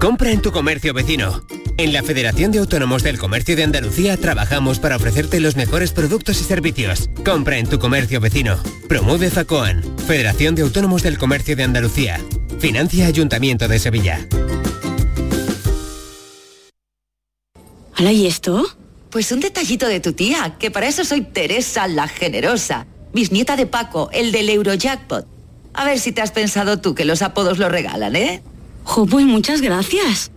Compra en tu comercio vecino. En la Federación de Autónomos del Comercio de Andalucía trabajamos para ofrecerte los mejores productos y servicios. Compra en tu comercio vecino. Promueve FACOAN, Federación de Autónomos del Comercio de Andalucía. Financia Ayuntamiento de Sevilla. ¿Hala y esto? Pues un detallito de tu tía, que para eso soy Teresa la Generosa, bisnieta de Paco, el del Eurojackpot. A ver si te has pensado tú que los apodos lo regalan, ¿eh? Jo, pues muchas gracias.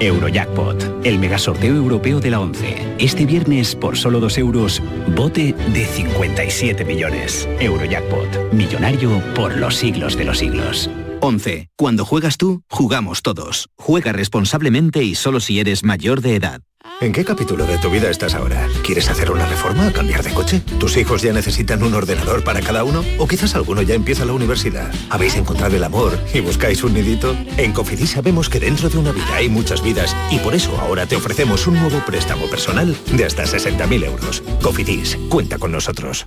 Eurojackpot, el megasorteo europeo de la 11. Este viernes, por solo 2 euros, bote de 57 millones. Eurojackpot, millonario por los siglos de los siglos. 11. Cuando juegas tú, jugamos todos. Juega responsablemente y solo si eres mayor de edad. ¿En qué capítulo de tu vida estás ahora? ¿Quieres hacer una reforma o cambiar de coche? ¿Tus hijos ya necesitan un ordenador para cada uno? ¿O quizás alguno ya empieza la universidad? ¿Habéis encontrado el amor y buscáis un nidito? En Cofidis sabemos que dentro de una vida hay muchas vidas y por eso ahora te ofrecemos un nuevo préstamo personal de hasta 60.000 euros. Cofidis, cuenta con nosotros.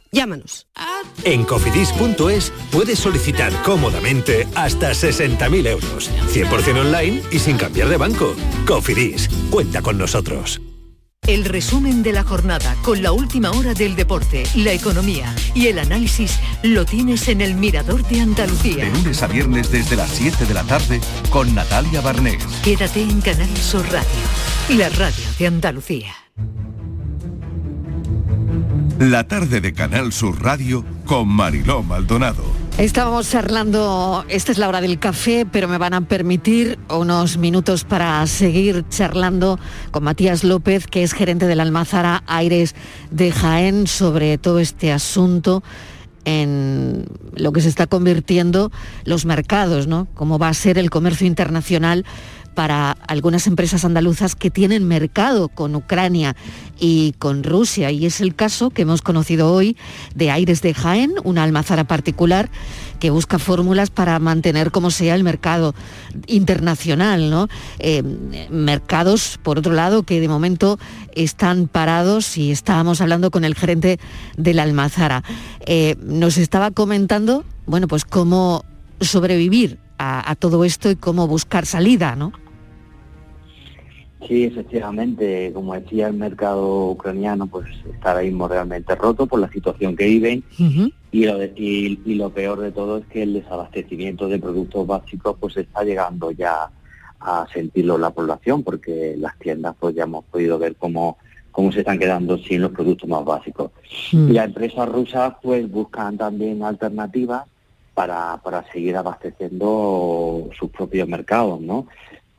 Llámanos. En cofidis.es puedes solicitar cómodamente hasta 60.000 euros. 100% online y sin cambiar de banco. Cofidis, cuenta con nosotros. El resumen de la jornada con la última hora del deporte, la economía y el análisis lo tienes en el Mirador de Andalucía. De lunes a viernes desde las 7 de la tarde con Natalia Barnés. Quédate en Canal Sur Radio, la radio de Andalucía. La tarde de Canal Sur Radio con Mariló Maldonado. Estábamos charlando, esta es la hora del café, pero me van a permitir unos minutos para seguir charlando con Matías López, que es gerente de la Almazara Aires de Jaén, sobre todo este asunto en lo que se está convirtiendo los mercados, ¿no? Cómo va a ser el comercio internacional para algunas empresas andaluzas que tienen mercado con Ucrania y con Rusia. Y es el caso que hemos conocido hoy de Aires de Jaén, una almazara particular que busca fórmulas para mantener como sea el mercado internacional, ¿no? Eh, mercados, por otro lado, que de momento están parados y estábamos hablando con el gerente de la almazara. Eh, nos estaba comentando, bueno, pues cómo sobrevivir a, a, todo esto y cómo buscar salida, ¿no? Sí, efectivamente, como decía, el mercado ucraniano pues está ahora mismo realmente roto por la situación que viven uh -huh. y, lo de, y, y, lo peor de todo es que el desabastecimiento de productos básicos pues está llegando ya a sentirlo la población porque las tiendas pues ya hemos podido ver cómo, cómo se están quedando sin los productos más básicos. Uh -huh. Y las empresas rusas pues buscan también alternativas para, para seguir abasteciendo sus propios mercados, ¿no?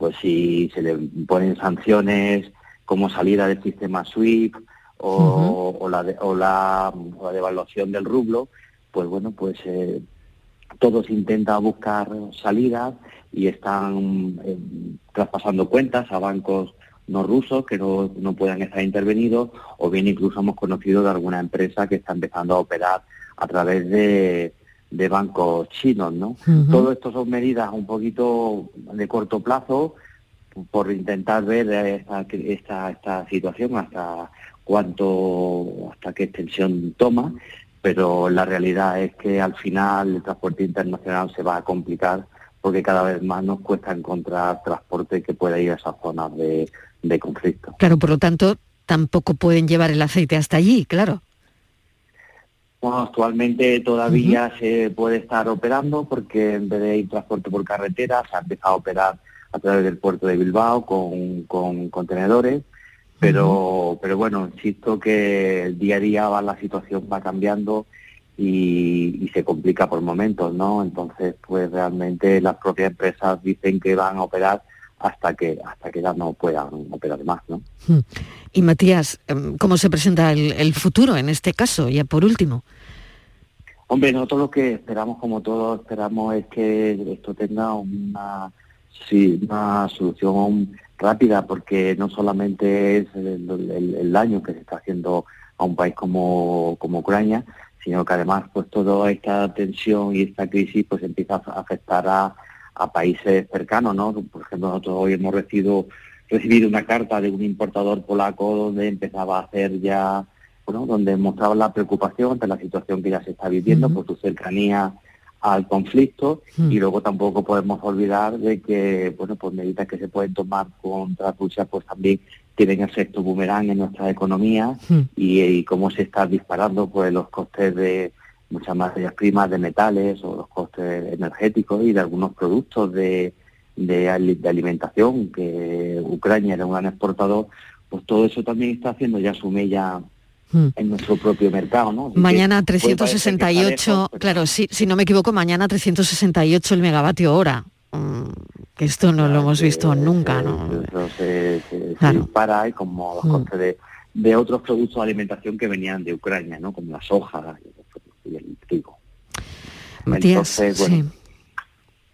Pues si se le ponen sanciones como salida del sistema SWIFT o, uh -huh. o, la, de, o, la, o, la, devaluación del rublo, pues bueno, pues eh, todos intentan buscar salidas y están eh, traspasando cuentas a bancos no rusos que no, no puedan estar intervenidos o bien incluso hemos conocido de alguna empresa que está empezando a operar a través de, de bancos chinos, ¿no? Uh -huh. Todo esto son medidas un poquito de corto plazo por intentar ver esta, esta, esta situación hasta cuánto, hasta qué extensión toma, pero la realidad es que al final el transporte internacional se va a complicar porque cada vez más nos cuesta encontrar transporte que pueda ir a esas zonas de, de conflicto. Claro, por lo tanto, tampoco pueden llevar el aceite hasta allí, claro. Bueno, actualmente todavía se puede estar operando porque en vez de ir transporte por carretera se ha empezado a operar a través del puerto de Bilbao con, con contenedores, pero, pero bueno, insisto que el día a día va, la situación va cambiando y, y se complica por momentos, ¿no? Entonces, pues realmente las propias empresas dicen que van a operar hasta que hasta que ya no puedan operar más, ¿no? Hmm. Y Matías, em, ¿cómo se presenta el, el futuro en este caso? Ya por último. Hombre, nosotros lo que esperamos, como todos esperamos, es que esto tenga una, sí, una solución rápida, porque no solamente es el, el- el daño que se está haciendo a un país como, como Ucrania, sino que además pues toda esta tensión y esta crisis pues empieza a afectar a, a países cercanos, ¿no? Por ejemplo, nosotros hoy hemos recibido recibido una carta de un importador polaco donde empezaba a hacer ya, bueno, donde mostraba la preocupación ante la situación que ya se está viviendo por su cercanía al conflicto y luego tampoco podemos olvidar de que, bueno, pues medidas que se pueden tomar contra Rusia pues también tienen efecto boomerang en nuestra economía y, y cómo se está disparando pues los costes de muchas materias primas de metales o los costes energéticos y de algunos productos de, de, de alimentación que Ucrania era un gran exportador pues todo eso también está haciendo ya su mella Hmm. en nuestro propio mercado ¿no? Así que Mañana puede parecer que está 368, lejos, pero claro, si, si no me equivoco, mañana 368 el megavatio hora. Mm, Que esto no lo hemos visto nunca, ¿no? eso se, se- se Claro. dispara y como los Mm. costes de, de otros productos de alimentación que venían de Ucrania, ¿no? Como la soja y el trigo. Matías, Entonces, bueno, sí.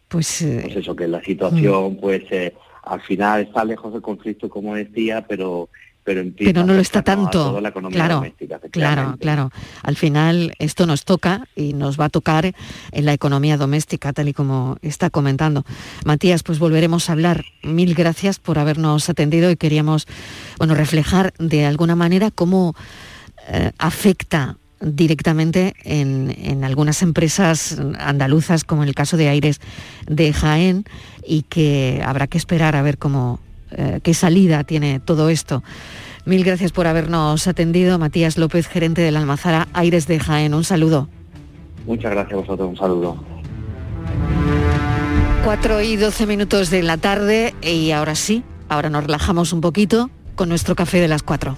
Pues, eh, pues eso, que la situación, pues eh, al final está lejos del conflicto, como decía, pero pero empieza pero no lo está tanto. la economía Claro, doméstica, claro, claro. Al final esto nos toca y nos va a tocar en la economía doméstica, tal y como está comentando. Matías, pues volveremos a hablar. Mil gracias por habernos atendido y queríamos, bueno, reflejar de alguna manera cómo eh, afecta directamente en, en algunas empresas andaluzas, como en el caso de Aires de Jaén, y que habrá que esperar a ver cómo, eh, qué salida tiene todo esto. Mil gracias por habernos atendido. Matías López, gerente de la Almazara Aires de Jaén. Un saludo. Muchas gracias a vosotros, un saludo. 4 y 12 minutos de la tarde y ahora sí, ahora nos relajamos un poquito con nuestro café de las 4.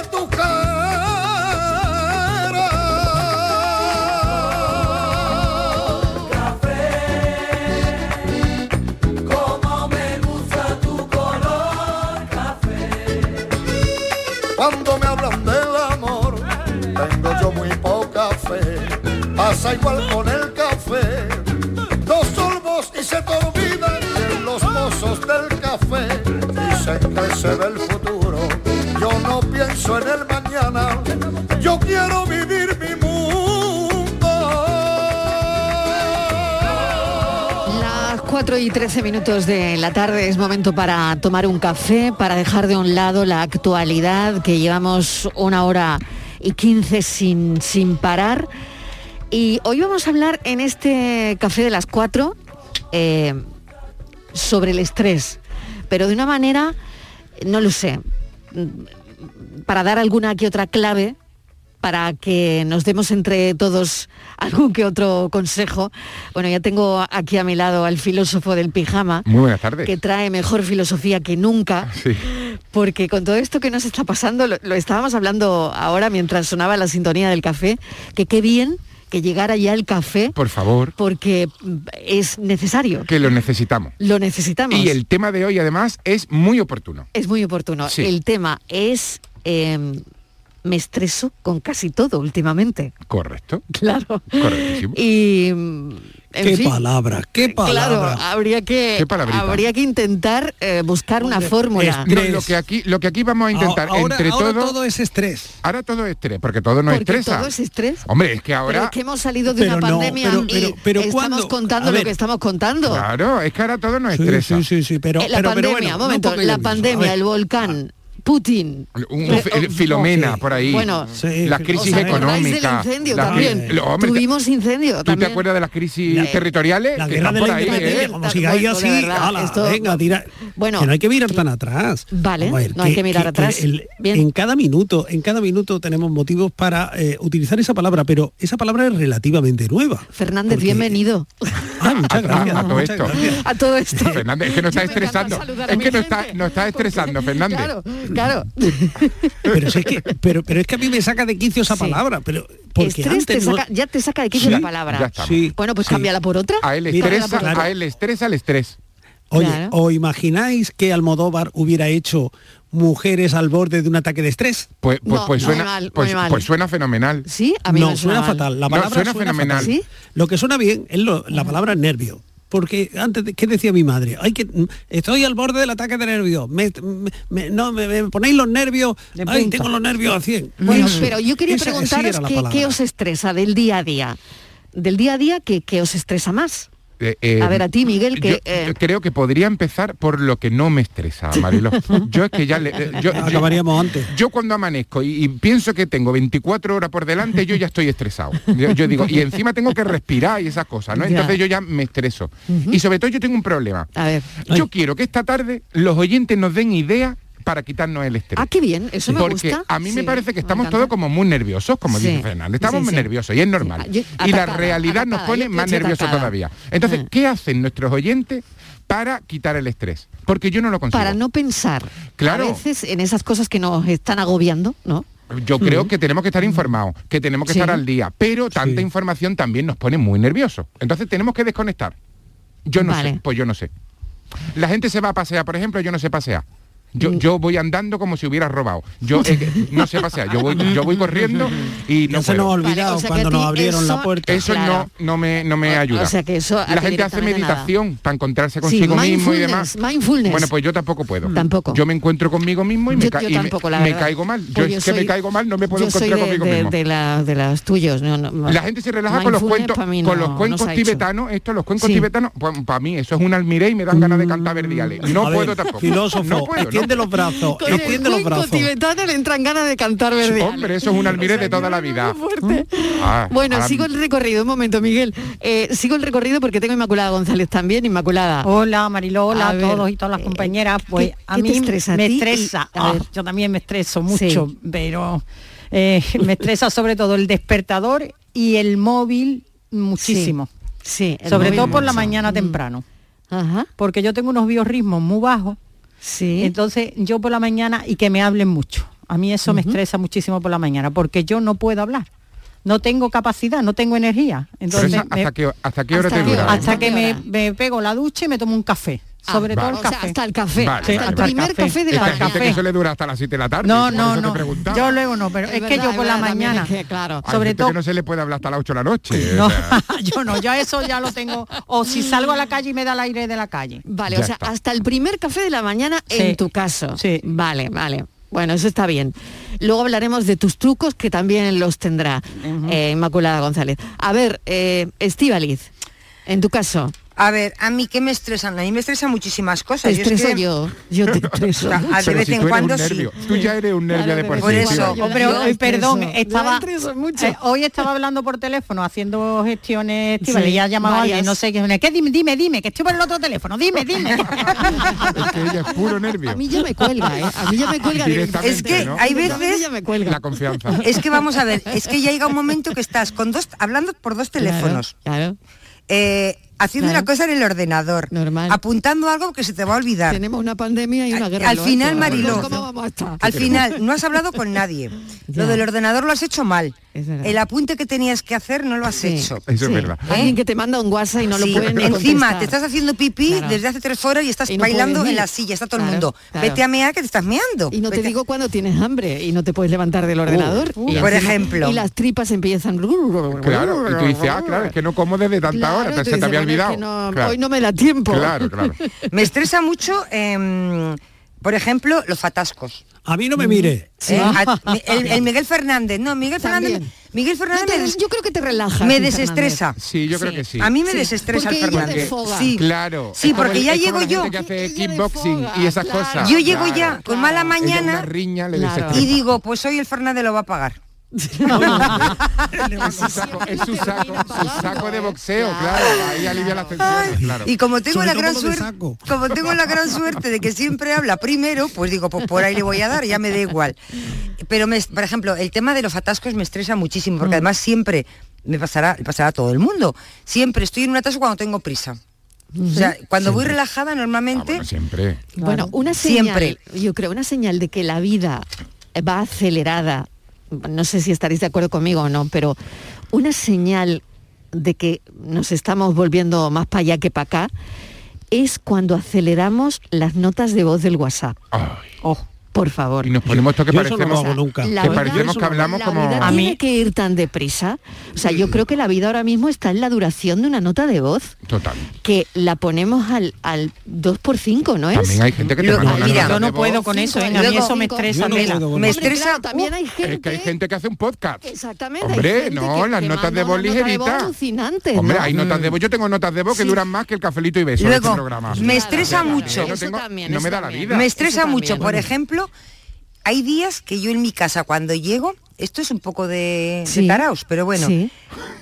Cuando me hablan del amor, tengo yo muy poca fe. Pasa igual con el café. Dos sorbos y se te los mozos del café. Dicen que se ve el futuro. Yo no pienso en el mañana. 4 y 13 minutos de la tarde es momento para tomar un café, para dejar de un lado la actualidad que llevamos una hora y 15 sin, sin parar. Y hoy vamos a hablar en este café de las 4 eh, sobre el estrés, pero de una manera, no lo sé, para dar alguna que otra clave para que nos demos entre todos algún que otro consejo. Bueno, ya tengo aquí a mi lado al filósofo del pijama, Muy buenas tardes. que trae mejor filosofía que nunca, Sí. porque con todo esto que nos está pasando, lo, lo estábamos hablando ahora mientras sonaba la sintonía del café, que qué bien que llegara ya el café Por favor, porque es necesario. que lo necesitamos. Lo necesitamos. Y el tema de hoy además es muy oportuno. Es muy oportuno. Sí. El tema es... eh, me estreso con casi todo últimamente. Correcto. Claro. Correctísimo. Y en Qué fin, palabra, qué Claro, palabra. habría que habría que intentar eh, buscar una fórmula. No, lo que aquí lo que aquí vamos a intentar Ahora- entre ahora todo, todo es estrés. Ahora todo es estrés, porque todo nos Porque estresa. todo es estrés. Hombre, es que Pero ahora es que hemos salido de Pero una no, pandemia pero- y pero- pero estamos ¿cuándo? contando lo que estamos contando. Claro, es que ahora todo Sí, estresa. sí, sí, sí, pero, Eh, la pero- pero pandemia, no momento, la pandemia, el volcán, Putin. Un Eh, oh, Filomena por ahí. Bueno, Sí, las sí, crisis hombre, Tuvimos incendio ¿Tú también. te acuerdas de las crisis La- territoriales? La guerra de la ahí, ¿eh? como Bueno, sigáis de así, verdad, ala, esto- venga, tira. Bueno, que no hay que mirar tan atrás. Vale, ver, no hay que mirar atrás. Bien. En cada minuto, en cada minuto tenemos motivos para eh, utilizar esa palabra, pero esa palabra es relativamente nueva. Fernández, Porque- bienvenido Ah, muchas A- gracias. a todo esto. a todo esto. Fernández, es que nos está estresando. Es que nos está, nos está estresando, Fernández. Claro. Pero, es que, pero, pero es que a mí me saca de quicio esa Sí. palabra, pero porque Estrés te antes no- saca- ya te saca de quicio Sí, la palabra. Sí, Bueno, pues cámbiala por otra. A él claro. a él estresa el estrés. Oye, Claro. ¿os imagináis que Almodóvar hubiera hecho mujeres al borde de un ataque de estrés? Pues, pues, No, pues suena, mal, pues, pues suena fenomenal. Sí, a mí no, me suena mal. fatal. La No, palabra suena fenomenal. fatal. ¿Sí? Lo que suena bien es lo- la palabra nervio. Porque antes, de- ¿qué decía mi madre? Ay, que mm, estoy al borde del ataque de nervios. Me, no, me, me ponéis los nervios. Ay, tengo los nervios a 100. Bueno, pero yo quería esa- preguntaros qué, qué os estresa del día a día. Del día a día, ¿qué, qué os estresa más? Eh, eh, A ver, a ti, Miguel, que, yo, eh, yo creo que podría empezar por lo que no me estresa, Marilo. Yo es que ya le, eh, yo, yo- Acabaríamos antes. yo cuando amanezco y, y pienso que tengo 24 horas por delante, yo ya estoy estresado. Yo, yo digo, y encima tengo que respirar y esas cosas, ¿no? Ya. Entonces yo ya me estreso. Y sobre todo yo tengo un problema. a ver. Yo quiero que esta tarde los oyentes nos den ideas para quitarnos el estrés. Ah, qué bien, eso me Porque gusta. a mí me parece que estamos todos como muy nerviosos, como Sí. dice Fernández. Estamos Sí, nerviosos y es normal. Yo- y la atacada, realidad nos pone yo más nerviosos atacada. todavía. Entonces, Mm. ¿qué hacen nuestros oyentes para quitar el estrés? Porque yo no lo consigo. Para no pensar Claro. a veces en esas cosas que nos están agobiando, ¿no? Yo creo que tenemos que estar informados, que tenemos que Sí. estar al día, pero tanta información también nos pone muy nerviosos. Entonces tenemos que desconectar. Yo no Vale. sé, pues yo no sé. La gente se va a pasear, por ejemplo, yo no sé pasear. Mm. Yo, yo voy andando como si hubiera robado. Yo eh, no sé pasear, yo voy, yo voy corriendo y Ya no se puedo. nos ha olvidado Vale, o sea que cuando nos abrieron eso- la puerta. Eso Claro. no, no me, no me ayuda. o sea que eso la gente hace nada. meditación para encontrarse Sí, consigo mismo y demás. mindfulness. Bueno, pues yo tampoco puedo. Tampoco. Yo me encuentro conmigo mismo y me, Yo- ca- yo y me- tampoco, la me verdad. caigo mal. Yo Pues es yo que me caigo mal, no me puedo yo encontrar de, conmigo de- mismo. de la- de las tuyos. no, no, La gente se relaja con los cuentos, con no- los no cuencos tibetanos, estos los cuencos Sí. tibetanos, pues para mí eso es un almiré y me dan ganas de cantar verdiales. No puedo tampoco. Filósofo, no puedo, no extiende los brazos, Con el los brazos. tibetano le entran ganas de cantar verde. Hombre, eso es un almiré de toda la vida. Ah, Bueno, ahora- sigo el recorrido, un momento, Miguel. Eh, sigo el recorrido porque tengo Inmaculada González también. Inmaculada. Hola Mariló, hola A a, ver, todos y todas las eh, compañeras. Pues ¿qué- a qué te mí estresa a me ti? estresa. Ah, ver. yo también me estreso Sí. mucho, pero eh, me estresa sobre todo el despertador y el móvil muchísimo. Sí, sobre todo por la mañana Mm. temprano. Ajá. Porque yo tengo unos biorritmos muy bajos. Sí. Entonces yo por la mañana y que me hablen mucho. A mí eso me estresa muchísimo por la mañana porque yo no puedo hablar. No tengo capacidad, no tengo energía. Pero Entonces esa, me- ¿hasta, qué, ¿Hasta qué hora ¿Hasta te hora? hasta ¿Hasta que me, me pego la ducha y me tomo un café. Ah, sobre todo el O sea, café. hasta el café. Vale, hasta vale, el primer Café. café de la Esta el gente mañana. que café. eso le dura hasta las 7 de la tarde. No, no, no. Yo luego no, pero Es es, que yo por la mañana, es que, claro. Hay sobre gente todo que no se le puede hablar hasta las 8 de la noche. no, o sea. yo no, yo eso ya lo tengo. O si salgo a la calle y me da el aire de la calle. Vale, Ya o sea, está. hasta el primer café de la mañana Sí. en tu caso. Sí. Vale, vale. Bueno, eso está bien. Luego hablaremos de tus trucos que también los tendrá eh, Inmaculada González. A ver, eh, Estíbaliz, en tu caso, A ver, a mí qué me estresan, a mí me estresan muchísimas cosas. te Yo es estreso que- yo, yo te estreso. O sea, a- de vez si en cuando sí. Tú ya eres un nervio de por sí. Por eso, tío. Pero, yo eh, perdón, yo estaba estreso mucho. eh, hoy estaba hablando por teléfono haciendo gestiones Sí, y ha llamado a alguien, no sé qué, ¿qué? Dime, dime, dime, que estoy por el otro teléfono, dime, dime. Es que ella es puro nervio. A mí ya me cuelga, ¿eh? A mí ya me cuelga Directamente, Es que ¿no? hay veces- ya me cuelga. La confianza. Es que vamos a ver, es que ya llega un momento que estás con dos, hablando por dos teléfonos. Claro. Eh, haciendo Claro. una cosa en el ordenador, apuntando algo que se te va a olvidar. Tenemos una pandemia y una guerra. Al final, Mariló, ¿Cómo vamos a estar? al final no has hablado con nadie. Lo del ordenador lo has hecho mal. El apunte que tenías que hacer no lo has Sí, hecho. Eso sí. es verdad. Alguien que te manda un WhatsApp y no Sí, lo puede ni Encima, contestar. te estás haciendo pipí Claro. desde hace tres horas y estás Y no bailando en la silla, está todo el mundo. claro. Vete a mear que te estás meando. Y no te a- digo cuando tienes hambre y no te puedes levantar del ordenador. uh, Y por encima- ejemplo. Y las tripas empiezan. Claro, y tú dices, ah, claro, es que no como desde tanta Claro, hora, se te había olvidado. que no- Claro. Hoy no me da tiempo. Claro, claro. Me estresa mucho, em, por ejemplo, los fatascos. A mí no me mire. ¿eh? A- el, el Miguel Fernández, no, Miguel Fernández, También. Miguel Fernández No te me des- des- yo creo que te relaja. me desestresa. Sí, yo creo que sí. A mí me Sí, desestresa el porque Fernández. Sí, Claro. Sí, porque el- ya llego yo. que hace kickboxing y esas cosas. Yo llego Claro. ya con mala Ella mañana una riña le Claro. y digo, pues hoy el Fernández lo va a pagar. Es su saco, es su saco, su saco de boxeo, claro. Ahí alivia las tensiones, claro. Y como tengo Sobre la gran suerte, como tengo la gran suerte de que siempre habla primero, pues digo, pues por ahí le voy a dar, ya me da igual. Pero me- por ejemplo, el tema de los atascos me estresa muchísimo, Mm. porque además siempre me pasará, le pasará a todo el mundo. Siempre estoy en un atasco cuando tengo prisa. O sea, cuando voy relajada normalmente, Ah, Siempre. Bueno, una señal, Siempre. yo creo, una señal de que la vida va acelerada, no sé si estaréis de acuerdo conmigo o no, pero una señal de que nos estamos volviendo más para allá que para acá es cuando aceleramos las notas de voz del WhatsApp. Oh, por favor. Y nos ponemos esto que Yo eso no parecemos, hago nunca. La que vida- parecemos que hablamos la como... vida tiene que ir tan deprisa. O sea, yo creo que la vida ahora mismo está en la duración de una nota de voz Total. que la ponemos al, al 2 por 5 ¿no es? También hay gente que te manda una mira, nota Yo no de puedo voz. con eso, ¿eh? a mí eso me estresa. No Mela. puedo me estresa. claro, también hay gente... Es que hay gente que hace un podcast. Exactamente. Hombre, no, que- las que notas de voz nota ligeritas. Hombre, ¿no? hay notas de voz. Yo tengo notas de voz que duran más que el cafelito y beso este Luego, programa. me estresa mucho. No, Eso tengo- también, no eso me da la vida. Me estresa mucho, por ejemplo, hay días que yo en mi casa cuando llego, esto es un poco de, de Sí. taraos, pero bueno, Sí.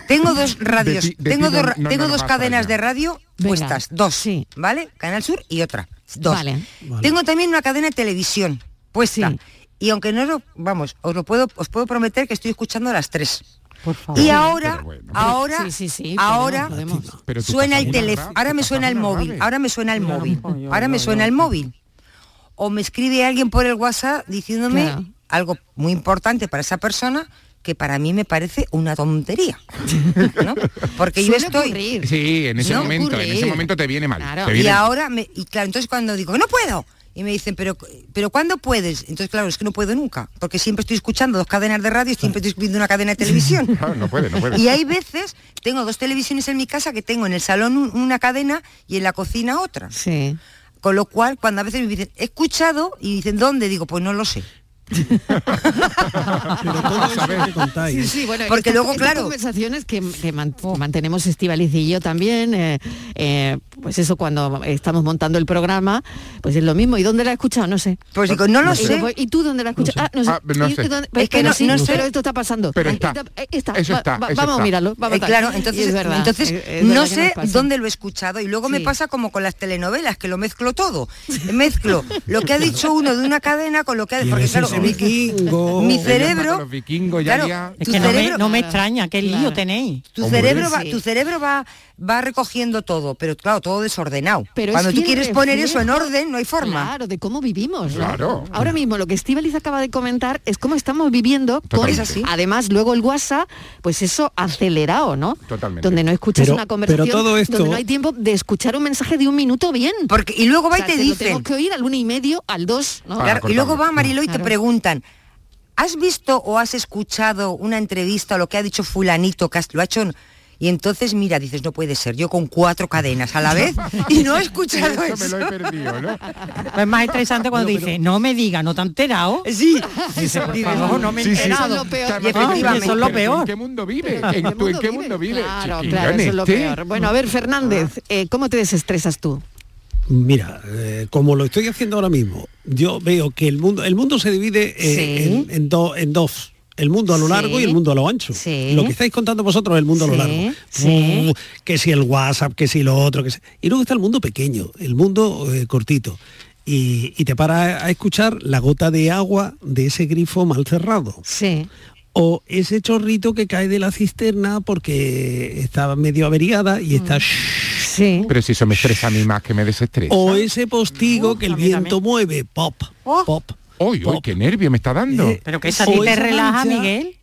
tengo dos radios, De ti- de tengo, no- no tengo dos cadenas de radio Venga, puestas, dos, sí. ¿vale? Canal Sur y otra, dos. Vale. Tengo también una cadena de televisión puesta. Sí. Y aunque no lo, vamos, os lo puedo, os puedo prometer que estoy escuchando a las tres. Por favor. Y ahora, pero bueno. ahora, Sí, sí, sí, ahora podemos, podemos. Pero tú suena el teléfono, ahora me suena el móvil, ahora me suena el móvil, ahora me suena el móvil. O me escribe alguien por el WhatsApp diciéndome Claro. algo muy importante para esa persona que para mí me parece una tontería. ¿no? Porque yo estoy ocurrir. Sí, en ese No momento, en ese momento te viene mal. Claro. te y ahora me, y claro, entonces cuando digo, no puedo, y me dicen, pero pero ¿cuándo puedes? Entonces claro, es que no puedo nunca, porque siempre estoy escuchando dos cadenas de radio y siempre estoy viendo una cadena de televisión. Claro, no puede, no puede. Y hay veces, tengo dos televisiones en mi casa que tengo en el salón un- una cadena y en la cocina otra. Sí. Con lo cual, cuando a veces me dicen, he escuchado, y dicen, ¿dónde? Digo, pues no lo sé. Pero todo eso que contáis. Sí, sí, bueno, Porque luego, claro- conversaciones que, que man- mantenemos Estivaliz y yo también, eh, eh, pues eso cuando estamos montando el programa, pues es lo mismo. ¿Y dónde la has escuchado? No sé. Pues digo, no lo sé. ¿Y tú dónde la has escuchado? Ah, no sé. Ah, no ¿Y- sé. y dónde- Es que pero no- sí, no sé. pero esto está pasando. Pero está. está. Eso está, va- eso vamos está. a mirarlo. Vamos Eh, a claro, entonces, es verdad, entonces es- es no sé dónde lo he escuchado y luego me pasa como con las telenovelas, que lo mezclo todo. Mezclo lo que ha dicho uno de una cadena con lo que ha porque claro, vikingo. mi cerebro, Los vikingos, ya, claro, ya. Es que no me, cerebro, no me extraña, qué lío Claro. tenéis. tu Hombre, cerebro va, sí. tu cerebro va, va recogiendo todo, pero claro, todo desordenado. Pero Cuando tú quieres poner eso en orden, no hay forma. Claro, de cómo vivimos. ¿no? Claro. Ahora mismo lo que Estivaliz acaba de comentar es cómo estamos viviendo con, Totalmente. Así. además luego el WhatsApp, pues eso acelerado, ¿no? Totalmente. Donde no escuchas Pero- una conversación, pero todo esto- donde no hay tiempo de escuchar un mensaje de un minuto bien. Porque, y luego va O sea, y te lo dicen, tenemos que oír al uno y medio, al dos, ¿no? Ah, Claro, y luego va Marilo y te preguntan, ¿has visto o has escuchado una entrevista o lo que ha dicho fulanito que has- lo ha hecho? en-?" Y entonces, mira, dices, no puede ser, yo con cuatro cadenas a la vez y no he escuchado Eso me eso. lo he perdido, ¿no? Es más estresante cuando dice, no me diga, no te has enterado. Sí, Dice, por favor, no me he Sí, sí. enterado. Eso es lo peor. Claro, Y efectivamente. eso es lo pero ¿tú peor. ¿En qué mundo vive? ¿En, tú, ¿En qué mundo vive? Claro, claro, eso es lo peor. Bueno, a ver, Fernández, eh, ¿cómo te desestresas tú? Mira, eh, como lo estoy haciendo ahora mismo, yo veo que el mundo, el mundo se divide eh, Sí. en, en do- en dos. El mundo a lo Sí. largo y el mundo a lo ancho. Sí. Lo que estáis contando vosotros es el mundo a lo largo. sí. Que si el WhatsApp, que si lo otro, que si... Y luego está el mundo pequeño, el mundo eh, cortito. Y, y te para a escuchar la gota de agua de ese grifo mal cerrado. Sí. O ese chorrito que cae de la cisterna porque está medio averiada y está... Mm. Sí. Pero si eso me estresa a mí más que me desestresa. O ese postigo que el viento mueve, pop, pop. Uy, uy, qué nervio me está dando. Eh, Pero que esa te relaja, mancha- Miguel.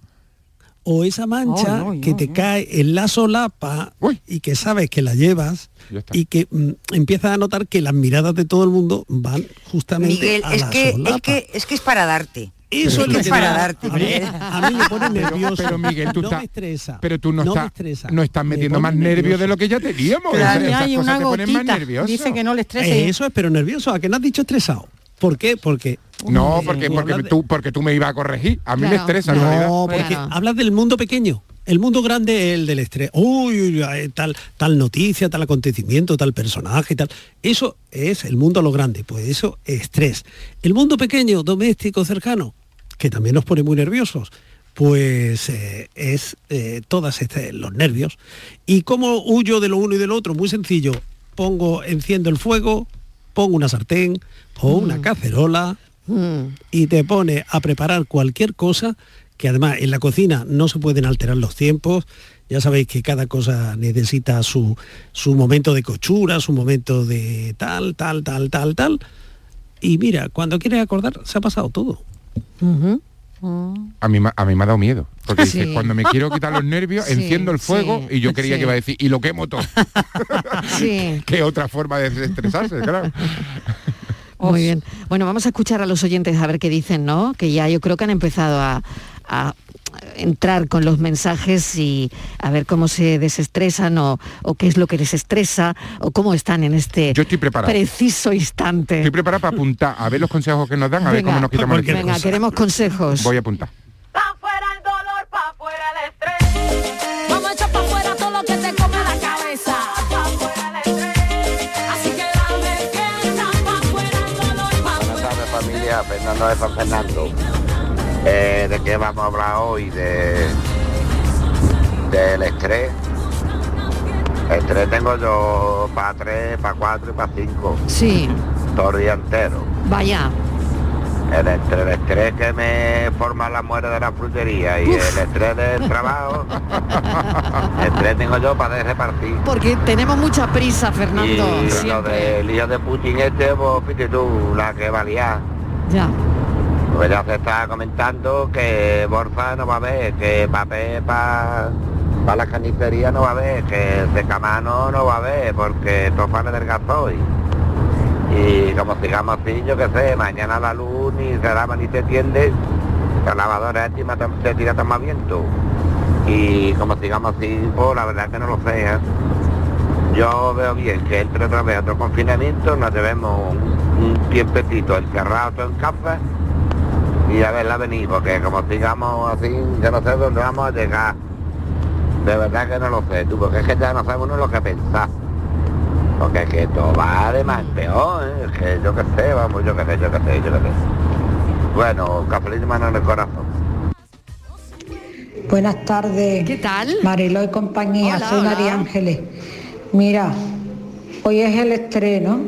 O esa mancha ay, que te cae en la solapa y que sabes que la llevas y que mm, empiezas a notar que las miradas de todo el mundo van justamente Miguel, a es la que, solapa. es que es que es para darte. Eso es lo que para me- darte. a mí- Miguel. A mí me pone nervioso. Pero Miguel, tú no estás- me estresa. Pero tú no, No me estás, estresa. no estás metiendo pone más nervios de lo que ya teníamos. Claro. Esas- esas Hay cosas una te ponen más nervioso. Dice que no le estrese. Eh, Eso es, pero nervioso. ¿A que no has dicho estresado? ¿Por qué? Porque... No, porque, tú porque, tú, porque tú me ibas a corregir. A mí me Claro. estresa en realidad. No, porque hablas del mundo pequeño. El mundo grande es el del estrés. Uy, uy, uy, tal, tal noticia, tal acontecimiento, tal personaje, tal. Eso es el mundo a lo grande. Pues eso es estrés. El mundo pequeño, doméstico, cercano, que también nos pone muy nerviosos, pues eh, es eh, todas este- los nervios. ¿Y cómo huyo de lo uno y del otro? Muy sencillo. Pongo, enciendo el fuego, pongo una sartén o una cacerola y te pone a preparar cualquier cosa que además en la cocina no se pueden alterar los tiempos. Ya sabéis que cada cosa necesita su, su momento de cochura, su momento de tal, tal, tal, tal, tal. Y mira, cuando quieres acordar, se ha pasado todo. A mí, a mí me ha dado miedo. Porque cuando me quiero quitar los nervios, Sí, enciendo el fuego sí, y yo creía sí. que iba a decir, y lo quemo todo. Sí. Qué otra forma de desestresarse, claro. Muy bien. Bueno, vamos a escuchar a los oyentes a ver qué dicen, ¿no? Que ya yo creo que han empezado a, a entrar con los mensajes y a ver cómo se desestresan o, o qué es lo que les estresa o cómo están en este Yo estoy preparado. preciso instante. Estoy preparado para apuntar, a ver los consejos que nos dan, a ver cómo nos quitamos el venga, queremos consejos. Voy a apuntar. Tardes familia, Fernando de San Fernando. Eh, ¿De qué vamos a hablar hoy? De del estrés. Estrés tengo yo para tres, para cuatro y para cinco. Sí, Todo el día entero. vaya. El estrés, el estrés que me forma la muerte de la frutería y el estrés del trabajo. el estrés tengo yo para repartir. Porque tenemos mucha prisa, Fernando. y lo siempre. del hijo de Putin este, pues fíjate tú, la que valía. Ya. Pues ya se está comentando que Borja no va a haber, que papel para la carnicería no va a haber, que secamano no va a haber, porque tofane del gasoil. Y como sigamos así, yo qué sé, mañana la luz ni se lava ni se tiende, la lavadora encima te tira más viento. Y como sigamos así, pues la verdad que no lo sé. ¿eh? Yo veo bien que entre otra vez otro confinamiento, nos debemos un, un tiempecito encerrados todo en casa y a verla venir, porque como sigamos así, yo no sé dónde vamos a llegar. De verdad que no lo sé, tú, porque es que ya no sabemos uno lo que pensar. Porque es que esto va de más peor, ¿eh? es que yo qué sé, vamos, yo qué sé, yo qué sé, yo qué sé. Bueno, cafelito y mano en el corazón. Buenas tardes. ¿Qué tal? Mariló y compañía, Hola, soy hola. María Ángeles. Mira, hoy es el estrés, ¿no?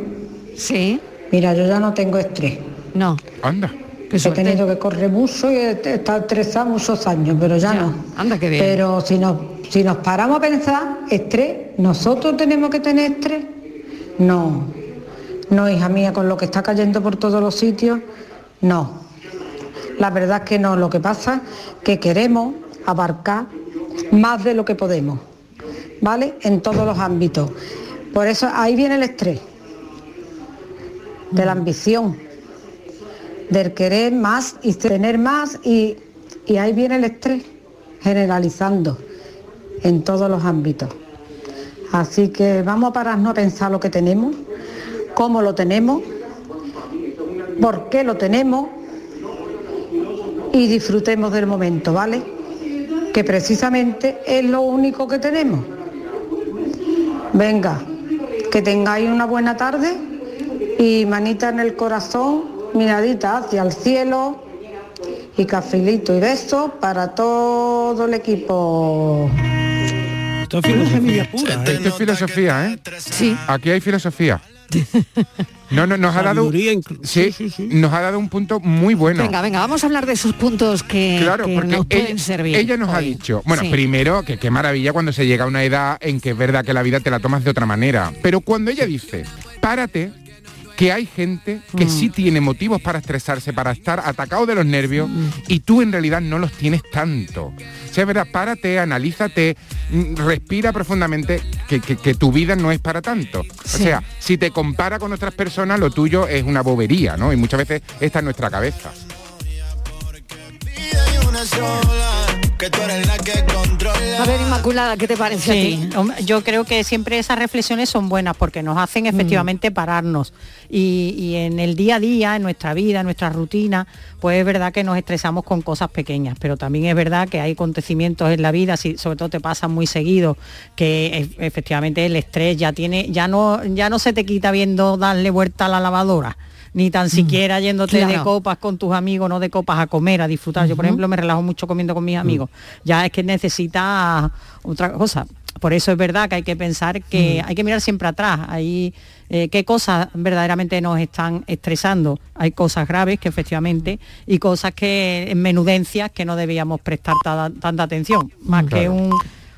Sí. Mira, yo ya no tengo estrés. No. Anda. He tenido que correr mucho y he estado estresada muchos años, pero ya, Ya, no. anda que bien. Pero si nos, si nos paramos a pensar, estrés, ¿nosotros tenemos que tener estrés? No. No, hija mía, con lo que está cayendo por todos los sitios, no. La verdad es que no. Lo que pasa que queremos abarcar más de lo que podemos, ¿vale? En todos los ámbitos. Por eso ahí viene el estrés, de la ambición, del querer más y tener más y, y ahí viene el estrés, generalizando en todos los ámbitos. Así que vamos a pararnos a pensar lo que tenemos, cómo lo tenemos, por qué lo tenemos y disfrutemos del momento, ¿vale? Que precisamente es lo único que tenemos. Venga, que tengáis una buena tarde y manita en el corazón, miradita hacia el cielo y cafelito y besos para todo el equipo. Esto es filosofía pura. ¿eh? Esto es filosofía, ¿eh? Sí. Aquí hay filosofía. No, no, nos ha dado sí, nos ha dado un punto muy bueno. Venga, venga, vamos a hablar de esos puntos que, Claro, que porque nos pueden ella, servir. ella nos ha dicho, bueno, Sí. primero que qué maravilla cuando se llega a una edad en que es verdad que la vida te la tomas de otra manera, pero cuando ella dice, párate, que hay gente que Mm. sí tiene motivos para estresarse, para estar atacado de los nervios Mm. y tú en realidad no los tienes tanto. O sea, es verdad, párate, analízate, mm, respira profundamente, que, que- que tu vida no es para tanto. O sea, si te compara con otras personas, lo tuyo es una bobería, ¿no? Y muchas veces está en nuestra cabeza. A ver, Inmaculada, ¿qué te parece Sí, a ti? yo creo que siempre esas reflexiones son buenas porque nos hacen Mm. efectivamente pararnos y, y en el día a día, en nuestra vida, en nuestra rutina, pues es verdad que nos estresamos con cosas pequeñas, pero también es verdad que hay acontecimientos en la vida, si sobre todo te pasan muy seguido, que e- efectivamente el estrés ya tiene, ya no, ya no se te quita viendo darle vuelta a la lavadora ni tan siquiera yéndote de copas con tus amigos, no de copas a comer, a disfrutar. Yo, por ejemplo, me relajo mucho comiendo con mis amigos. Ya es que necesita otra cosa. Por eso es verdad que hay que pensar que hay que mirar siempre atrás. Hay eh, qué cosas verdaderamente nos están estresando. Hay cosas graves que efectivamente y cosas que en menudencias que no debíamos prestar ta- tanta atención. Más que un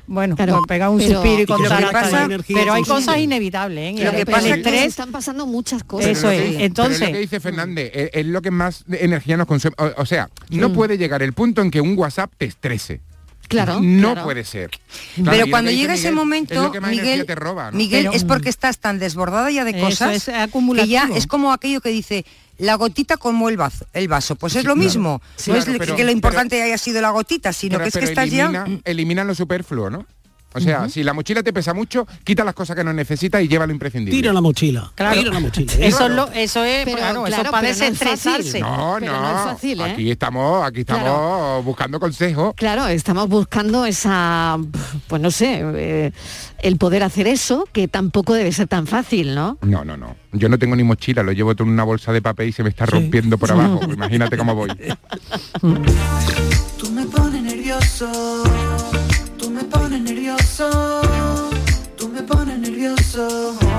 bueno, Claro, pues pegar un pero- suspiro y contar pasa- ahí. pero hay cosas inevitables ¿eh? Lo que pasa es que están pasando muchas cosas. Eso es. dice- Entonces- pero lo que dice Fernández es, es lo que más energía nos consume. O, o sea, no Mm. puede llegar el punto en que un WhatsApp te estrese. Claro, No claro. puede ser. Pero Claro, cuando llega ese Miguel, momento, es lo que más energía Miguel, te roba, ¿no? Miguel Pero- es porque estás tan desbordada ya de Eso cosas es que ya es como aquello que dice la gotita como el vaso, el vaso. Pues es lo mismo. Sí, no es que lo importante haya sido la gotita, sino Pero- que es que estás elimina, ya... elimina lo superfluo, ¿no? O sea, si la mochila te pesa mucho, quita las cosas que no necesitas y lleva lo imprescindible. Tira la mochila. Claro. Tira la mochila. Eso es lo, eso es, Pero, claro, claro, eso para pero no es desestresarse. fácil. No, Pero no. no es fácil, ¿eh? Aquí estamos, aquí estamos Claro. buscando consejos. Claro, estamos buscando esa, pues no sé, eh, el poder hacer eso, que tampoco debe ser tan fácil, ¿no? No, no, no. Yo no tengo ni mochila, lo llevo todo en una bolsa de papel y se me está rompiendo por abajo. Imagínate cómo voy. Tú me pones nervioso, pones nervioso, tú me pones nervioso.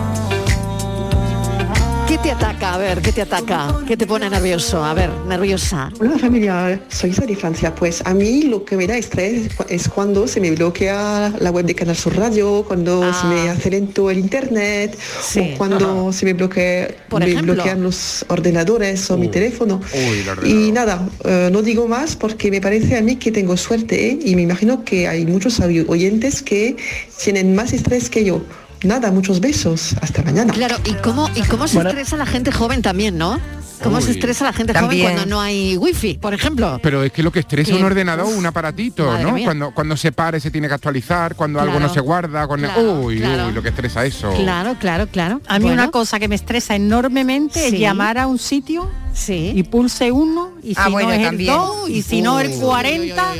¿Qué te ataca? A ver, ¿qué te ataca? ¿Qué te pone nervioso? A ver, nerviosa. Hola familia, soy Isa de Francia. Pues a mí lo que me da estrés es cuando se me bloquea la web de Canal Sur Radio, cuando se me hace lento el internet, Sí. o cuando se me, bloquea, Por me ejemplo. bloquean los ordenadores o mi teléfono. Uy, el ordenador. Y nada, eh, no digo más porque me parece a mí que tengo suerte ¿eh? y me imagino que hay muchos oy- oyentes que tienen más estrés que yo. Nada, muchos besos. Hasta mañana. Claro, ¿y cómo, y cómo se Bueno. estresa la gente joven también, no? ¿Cómo se estresa la gente También. joven cuando no hay wifi, por ejemplo? Pero es que lo que estresa un ordenador, Uf, un aparatito, ¿no? mía. Cuando, cuando se para y se tiene que actualizar, cuando algo no se guarda, cuando... claro, uy, claro. uy, lo que estresa eso. Claro, claro, claro. A mí Bueno, una cosa que me estresa enormemente Sí. es llamar a un sitio sí. y pulse uno y si Ah, no bueno, es el también. 2 y si no el 40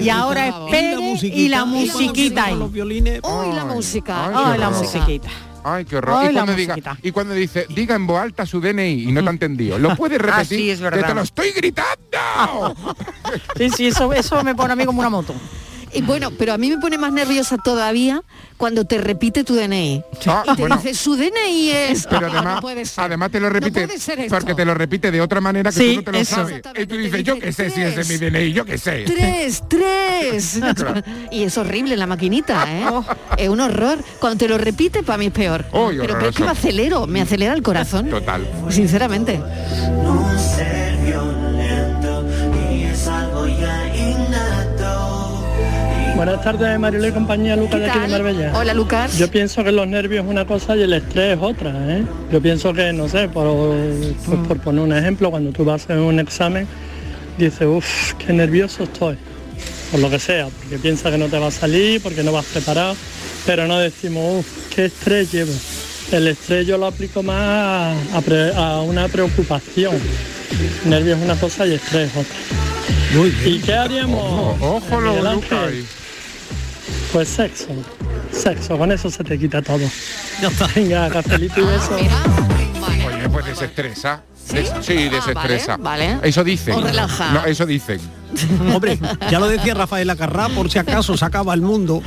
y ahora espere y la musiquita ahí. La música. qué la musiquita. Ay, qué horror. Ay, y, cuando diga, y cuando dice, diga en voz alta su DNI y no te ha entendido, ¿lo puedes repetir? Ah, sí, es Que verdad. te lo estoy gritando. Sí, sí, eso, eso me pone a mí como una moto. Y bueno, pero a mí me pone más nerviosa todavía cuando te repite tu DNI. Ah, y te bueno. dice, su DNI es... Pero además, no puede ser. además te lo repite puede ser esto. porque te lo repite de otra manera que Sí, tú no te lo eso. sabes. Y tú dices, yo qué sé si ese es mi. DNI, yo qué sé. Tres, tres. y es horrible la maquinita, ¿eh? es un horror. Cuando te lo repite, para mí es peor. Pero, pero es que me acelero, me acelera el corazón. Total. Sinceramente. No ser Buenas tardes, Mariló y compañía, Lucas ¿Qué de aquí de? Marbella. Hola, Lucas. Yo pienso que los nervios es una cosa y el estrés es otra, ¿eh? Yo pienso que, no sé, por, pues por poner un ejemplo, cuando tú vas a hacer un examen, dices, uff, qué nervioso estoy. Por lo que sea, porque piensas que no te va a salir, porque no vas preparado, pero no decimos, uff, qué estrés llevo. El estrés yo lo aplico más a, pre- a una preocupación. Nervios es una cosa y estrés es otra. Muy bien. ¿Y qué haríamos? Ojo, ojo, lo Lucas. Pues sexo. Sexo, con eso se te quita todo. Ya está. Venga, cafelito y beso. Oye, pues desestresa. Des- sí, Ah, desestresa. vale, vale. Eso dicen. O relaja. No, eso dicen. Hombre, ya lo decía Rafael Acarrá, por si acaso se acaba el mundo,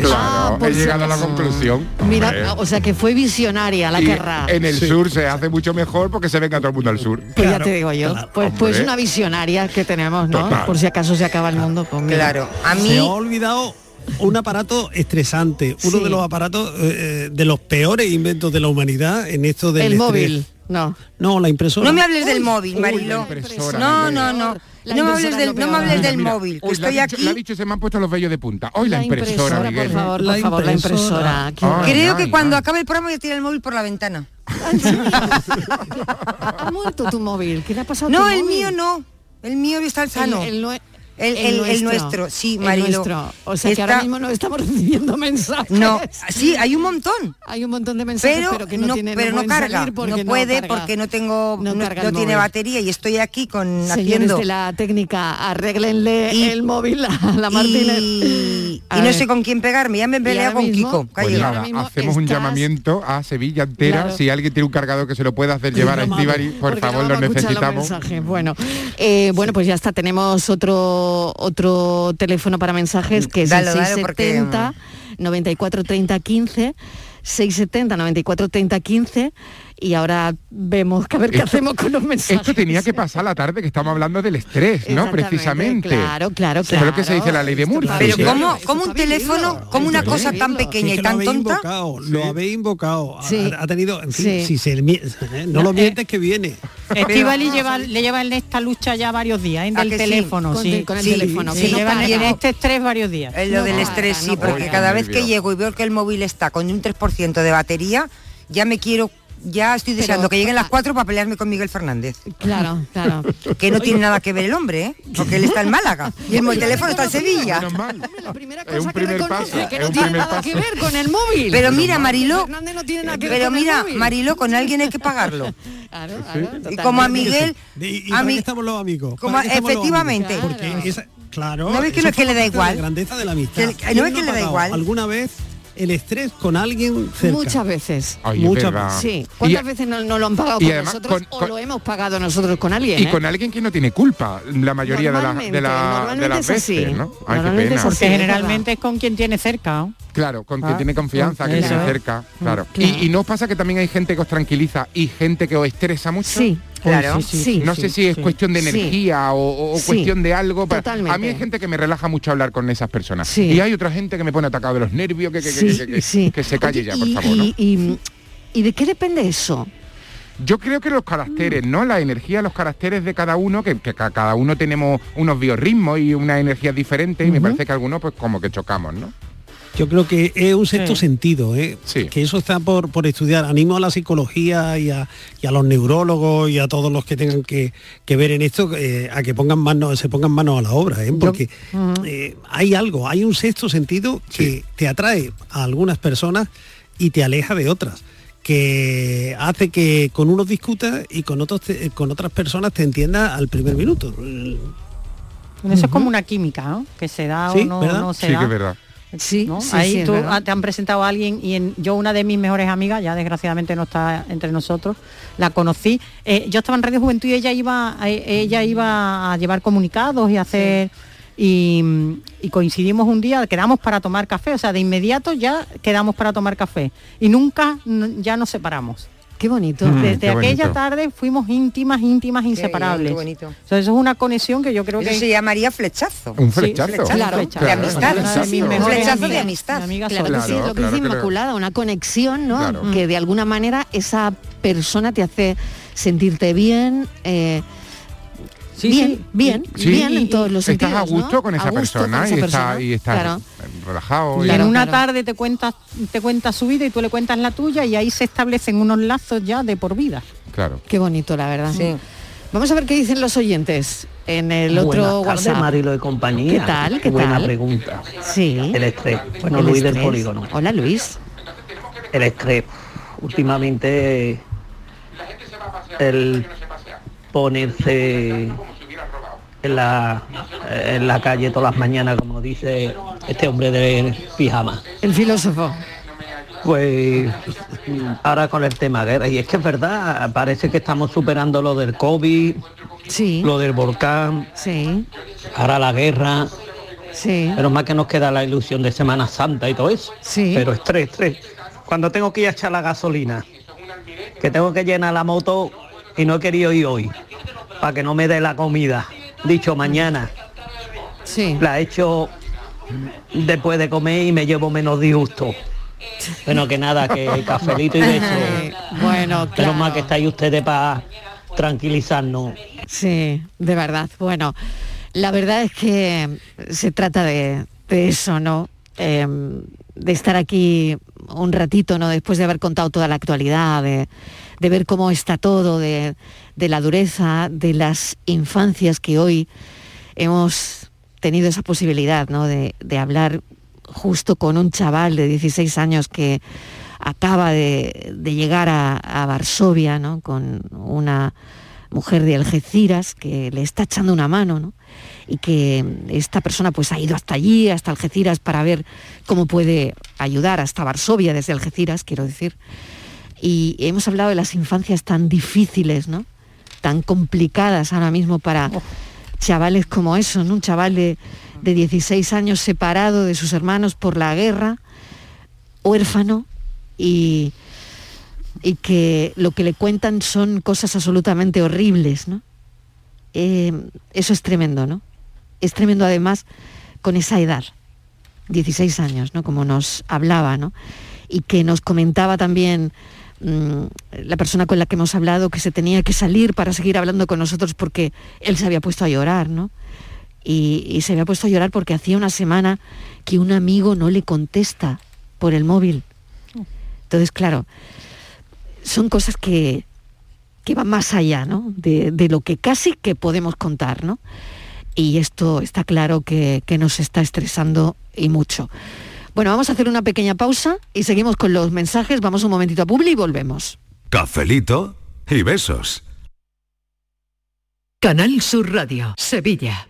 Claro, por he si llegado a la conclusión. Mira, Hombre. o sea que fue visionaria la Y querrá. en el sur se hace mucho mejor porque se venga todo el mundo al sur. Pues ya te digo yo. Pues, pues Hombre. una visionaria que tenemos, ¿no? Total. Por si acaso se acaba el mundo. Pues mira. Se ha olvidado un aparato estresante, uno Sí. de los aparatos eh, eh, de los peores inventos de la humanidad en esto del El estrés. móvil, no. No, la impresora. No me hables del móvil, Marilo. la impresora, No, no, no. La No me hables impresora del, no me hables del Mira, móvil. que uy, estoy dicho- aquí. le ha dicho, se me han puesto los vellos de punta. Hoy la, La impresora, impresora, Miguel. por favor, por favor, la impresora. Qué horror. Creo ay, que cuando ay. acabe el programa voy a tirar el móvil por la ventana. Ha muerto tu móvil. ¿Qué le ha pasado No, tu el móvil? mío no. El mío está sano. El, el El, el- el nuestro, sí, el Marilo. nuestro. O sea que ahora mismo no estamos recibiendo mensajes. No, sí, hay un montón. Hay un montón de mensajes, Pero, pero, que no, no, tiene, pero no carga, salir porque no puede carga. porque no tengo, No tiene móvil. batería y estoy aquí con Señores haciendo de la técnica, arréglenle Y- el móvil a la Martínez. y, A y no ver. sé con quién pegarme, ya me he peleado con mismo- Kiko. Pues nada, hacemos un llamamiento a Sevilla entera. Claro. Si alguien tiene un cargador que se lo pueda hacer llevar a Estivali, por favor, no lo necesitamos. Bueno, eh, bueno, pues ya está. Tenemos otro otro teléfono para mensajes que es el dalo, porque, 670 94 30 15 670 94 30 15 y ahora vemos que a ver qué Esto- hacemos con los mensajes. Esto tenía que pasar la tarde que estamos hablando del estrés, ¿no? Precisamente. claro, claro, Eso es lo que se claro. dice la ley de Murphy. Pero ¿sí? ¿cómo, cómo un teléfono, como una cosa tan pequeña y lo tan tonta? invocado, lo habéis invocado. Ha- Sí. Ha, tenido, en fin, Sí. si se ¿eh? no lo mientes que viene. Estivali lleva, le lleva en esta lucha ya varios días, ¿eh? ¿A del teléfono, Con sí. el- con el Sí, teléfono, sí, que no lleva para. en este estrés varios días. Es lo No del estrés, sí, no porque cada vez que llego y veo que el móvil está con un 3% de batería, ya me quiero, ya estoy Pero- deseando que lleguen las 4 para pelearme con Miguel Fernández. Claro, claro. Que no tiene nada que ver el hombre, ¿eh? Porque él está en Málaga y el teléfono está en Sevilla. Menos mal. La primera Es cosa un que primer reconoce paso, que es no un tiene primer nada que paso. ver con el móvil. Pero mira, Mariló, Fernández no tiene nada que ver pero mira, móvil. Mariló, con alguien hay que pagarlo. Claro, claro, Y como a. Miguel, ¿Y, y a mí- estamos los amigos? como ¿Para qué estamos los efectivamente. amigos? Porque esa- claro. ¿No ves que no- que le da igual? La grandeza de la amistad. Que- ¿no ¿Quién ves que le da igual? ¿Alguna vez el estrés con alguien cerca? Muchas veces. Ay, Muchas verdad. Sí. ¿Cuántas Y- veces no, no lo han pagado y con además nosotros con- o con- lo hemos pagado nosotros con alguien? Y eh? con alguien que no tiene culpa, la mayoría de, la- de, Normalmente, la- de las es así. veces, ¿no? Ay, qué pena. es Porque generalmente es con quien tiene cerca. ¿no? Claro, con Ah, quien tiene confianza, que eso tiene cerca, claro. claro. Y, y no os pasa que también hay gente que os tranquiliza y gente que os estresa mucho. Sí, Claro. Uy, sí, sí, Sí. no sí, sé si es sí. cuestión de Sí. energía o, cuestión de algo. pero Totalmente. A mí hay gente que me relaja mucho hablar con esas personas. Sí. Y hay otra gente que me pone atacado de los nervios, que, que, que- sí, que- que- sí. que se calle Oye, ya, por y- favor. ¿no? y, y- ¿y de qué depende eso? Yo creo que los caracteres, ¿no? La energía, los caracteres de cada uno, que, que ca- cada uno tenemos unos biorritmos y una energía diferente, y me parece que algunos pues como que chocamos, ¿no? Yo creo que es un sexto Sí. sentido, ¿eh? Sí. que eso está por, por estudiar. Animo a la psicología y a, y a los neurólogos y a todos los que tengan que, que ver en esto eh, a que pongan manos, se pongan manos a la obra, ¿eh? porque eh, hay algo, hay un sexto sentido que te atrae a algunas personas y te aleja de otras que hace que con unos discutas y con otros te- con otras personas te entiendas al primer minuto. Eso es como una química, ¿no? Que se da Sí, o no, no se sí, da. que es verdad. Sí, ¿no? sí, Ahí sí, tú te han presentado a alguien y en- yo una de mis mejores amigas, ya desgraciadamente no está entre nosotros, la conocí. Eh, yo estaba en Radio Juventud y ella iba, eh, ella iba a llevar comunicados y a hacer y, y coincidimos un día, quedamos para tomar café, o sea, de inmediato ya quedamos para tomar café y nunca ya nos separamos. Qué bonito. Mm, Desde qué aquella bonito. tarde fuimos íntimas, íntimas, inseparables. qué bonito. O sea, eso es una conexión que yo creo Eso que se llamaría flechazo. Un Sí, flechazo. flechazo. Claro, flechazo. de amistad. Mis Un flechazo de amigas, amistad. mi amiga Claro que sí, Claro, lo que claro lo- Inmaculada, una conexión, ¿no? Claro. Que de alguna manera esa persona te hace sentirte bien, eh, Sí, bien, sí. bien, Sí. bien en todos los Estás sentidos. a gusto ¿no? con esa gusto persona con esa y, persona. está, y estás Claro. relajado. Y- en una claro. tarde te cuentas, te cuentas su vida y tú le cuentas la tuya y ahí se establecen unos lazos ya de por vida. Claro. Qué bonito, la verdad. Sí. Vamos a ver qué dicen los oyentes en el otro Buenas tardes, WhatsApp. Marilo y compañía. ¿Qué tal? ¿Qué Buena tal? pregunta. Sí. El estrés. Bueno, El Luis del. Polígono. Hola, Luis. El estrés. Últimamente el ponerse en la, en la calle todas las mañanas, como dice este hombre de pijama. El filósofo. Pues ahora con el tema guerra, y es que es verdad, parece que estamos superando lo del COVID, Sí. lo del volcán, Sí. ahora la guerra, Sí. Pero más que nos queda la ilusión de Semana Santa y todo eso. Sí. Pero estrés, estrés. Cuando tengo que ir a echar la gasolina, que tengo que llenar la moto y no he querido ir hoy, para que no me dé la comida. Dicho mañana. Sí. La he hecho después de comer y me llevo menos disgusto. Bueno, que nada, que cafelito y beso. Bueno, Pero más claro. que estáis ustedes para tranquilizarnos. Sí, de verdad. Bueno, la verdad es que se trata de, de eso, ¿no? Eh, de estar aquí un ratito, ¿no? Después de haber contado toda la actualidad, de, de ver cómo está todo, de, de la dureza, de las infancias que hoy hemos tenido esa posibilidad, ¿no? De, hablar justo con un chaval de 16 años que acaba de, de llegar a, a Varsovia, ¿no? Con una mujer de Algeciras que le está echando una mano, ¿no? Y que esta persona pues ha ido hasta allí, hasta Algeciras, para ver cómo puede ayudar, hasta Varsovia desde Algeciras, quiero decir. Y hemos hablado de las infancias tan difíciles, ¿no? Tan complicadas ahora mismo para chavales como eso, ¿no? Un chaval de, de 16 años separado de sus hermanos por la guerra, huérfano y, y que lo que le cuentan son cosas absolutamente horribles, ¿no? Eh, eso es tremendo, ¿no? Es tremendo además con esa edad, 16 años, ¿no? Como nos hablaba, ¿no? Y que nos comentaba también mm, la persona con la que hemos hablado que se tenía que salir para seguir hablando con nosotros porque él se había puesto a llorar, ¿no? Y, y se había puesto a llorar porque hacía una semana que un amigo no le contesta por el móvil. Entonces, claro, son cosas que, que van más allá, ¿no? De, de lo que casi que podemos contar, ¿no? Y esto está claro que, que nos está estresando y mucho. Bueno, vamos a hacer una pequeña pausa y seguimos con los mensajes. Vamos un momentito a Publi y volvemos. Cafelito y besos. Canal Sur Radio, Sevilla.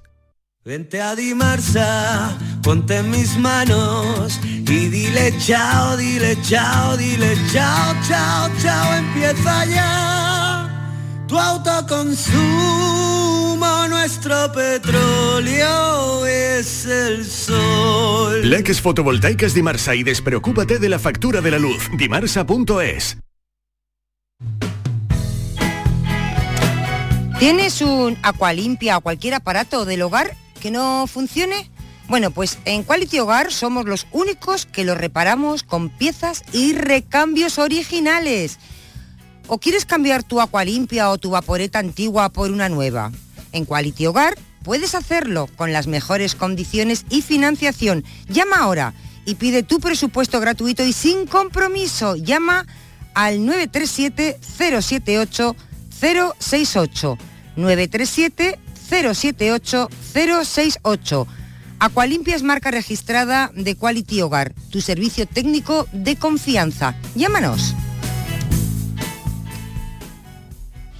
Vente a Dimarsa, ponte en mis manos y dile chao, dile chao, dile chao, chao, chao, empieza ya tu autoconsumo, nuestro petróleo es el sol. Leques fotovoltaicas Dimarsa y despreocúpate de la factura de la luz. Dimarsa.es. ¿Tienes un Aqualimpia o cualquier aparato del hogar que no funcione? Bueno, pues en Quality Hogar somos los únicos que lo reparamos con piezas y recambios originales. ¿O quieres cambiar tu Aqualimpia o tu vaporeta antigua por una nueva? En Quality Hogar puedes hacerlo con las mejores condiciones y financiación. Llama ahora y pide tu presupuesto gratuito y sin compromiso. Llama al 937 078 068 937 078 068. Aqualimpia es marca registrada de Quality Hogar, tu servicio técnico de confianza. Llámanos.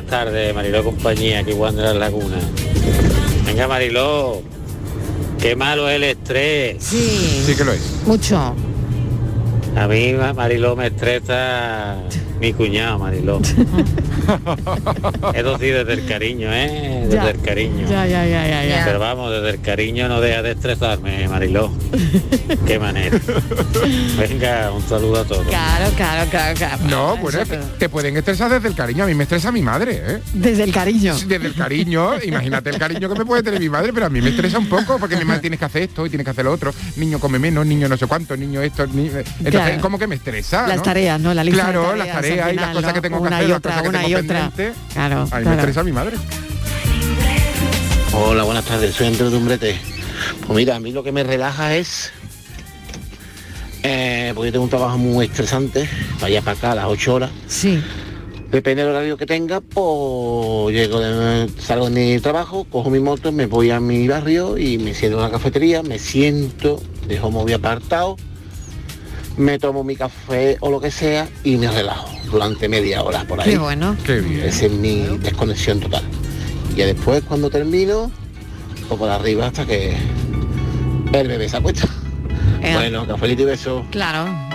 Buenas tardes, Mariló compañía, aquí Juan de la Laguna. Venga, Mariló, qué malo es el estrés. Sí. Sí que lo es. Mucho. A mí, Ma- Mariló, me estresa mi cuñado, Mariló. Eso sí, desde el cariño, ¿eh? Desde Ya. el cariño. Ya, ya, ya, ya, ya. Pero vamos, desde el cariño no deja de estresarme, Mariló. Qué manera. Venga, un saludo a todos. Claro, claro, claro, claro. No, bueno, te, te pueden estresar desde el cariño. A mí me estresa mi madre, ¿eh? Desde el cariño. Desde el cariño, imagínate el cariño que me puede tener mi madre, pero a mí me estresa un poco porque mi madre tienes que hacer esto y tienes que hacer lo otro. Niño come menos, niño no sé cuánto, niño esto. ni- Entonces, es como que me estresa. Las ¿no? tareas, ¿no? La lista de Claro, tareas, las al tareas y las final, cosas ¿no? que tengo que Una hacer, y las otra, cosas que una tengo y otra. Claro, A mí me claro. estresa mi madre. Hola, buenas tardes, soy Andrés Dumbrete. Pues mira, a mí lo que me relaja es, eh, porque yo tengo un trabajo muy estresante, vaya para acá a las 8 horas. Sí. Depende del horario que tenga, pues llego de, salgo de mi trabajo, cojo mi moto, me voy a mi barrio y me siento en la cafetería, me siento, dejo móvil apartado, me tomo mi café o lo que sea y me relajo durante media hora por ahí. Qué bueno. Qué bien. Esa es mi desconexión total. Y ya después cuando termino, o por arriba hasta que el bebé se acuesta. Eh. Bueno, cafelito y beso. Claro.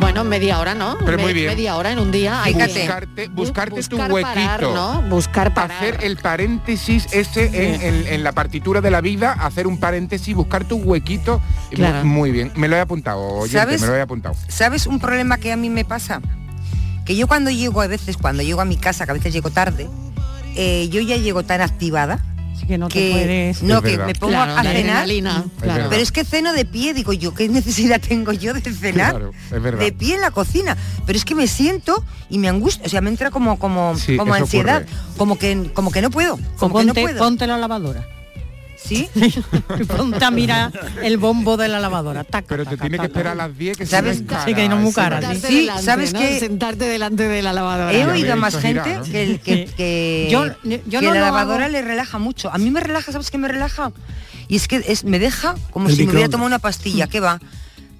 Bueno, media hora, ¿no? Pero Me- muy bien. Media hora en un día. hay que- Buscarte, buscarte tu buscar huequito. parar, ¿no? Buscar parar. Hacer el paréntesis ese en, en- en la partitura de la vida, hacer un paréntesis, buscar tu huequito. Claro. Muy bien. Me lo he apuntado, oyente, ¿Sabes? me lo he apuntado. ¿Sabes un problema que a mí me pasa? Que yo cuando llego a veces, cuando llego a mi casa, que a veces llego tarde, eh, yo ya llego tan activada que no te puedes- no Es que verdad. me pongo Claro, a cenar claro. pero es que ceno de pie digo yo qué necesidad tengo yo de cenar Claro, es verdad. de pie en la cocina pero es que me siento y me angustia o sea me entra como como Sí, como ansiedad ocurre. como que como que no puedo como que ponte, no puedo ponte la lavadora. ¿Sí? ponte a mirar el bombo de la lavadora. Taca, Pero te taca, tiene que esperar a las 10 que ¿Sabes? se me Sí, que no muy cara, Sentarte Sí, delante, ¿sabes ¿no? qué? Sentarte delante de la lavadora. He oído a más gente girar, ¿no? que, que, que- Yo- yo que no la lavadora hago. le relaja mucho. A mí me relaja, ¿sabes qué me relaja? Y es que es, me deja como El si me hubiera tomado una pastilla. ¿Qué va?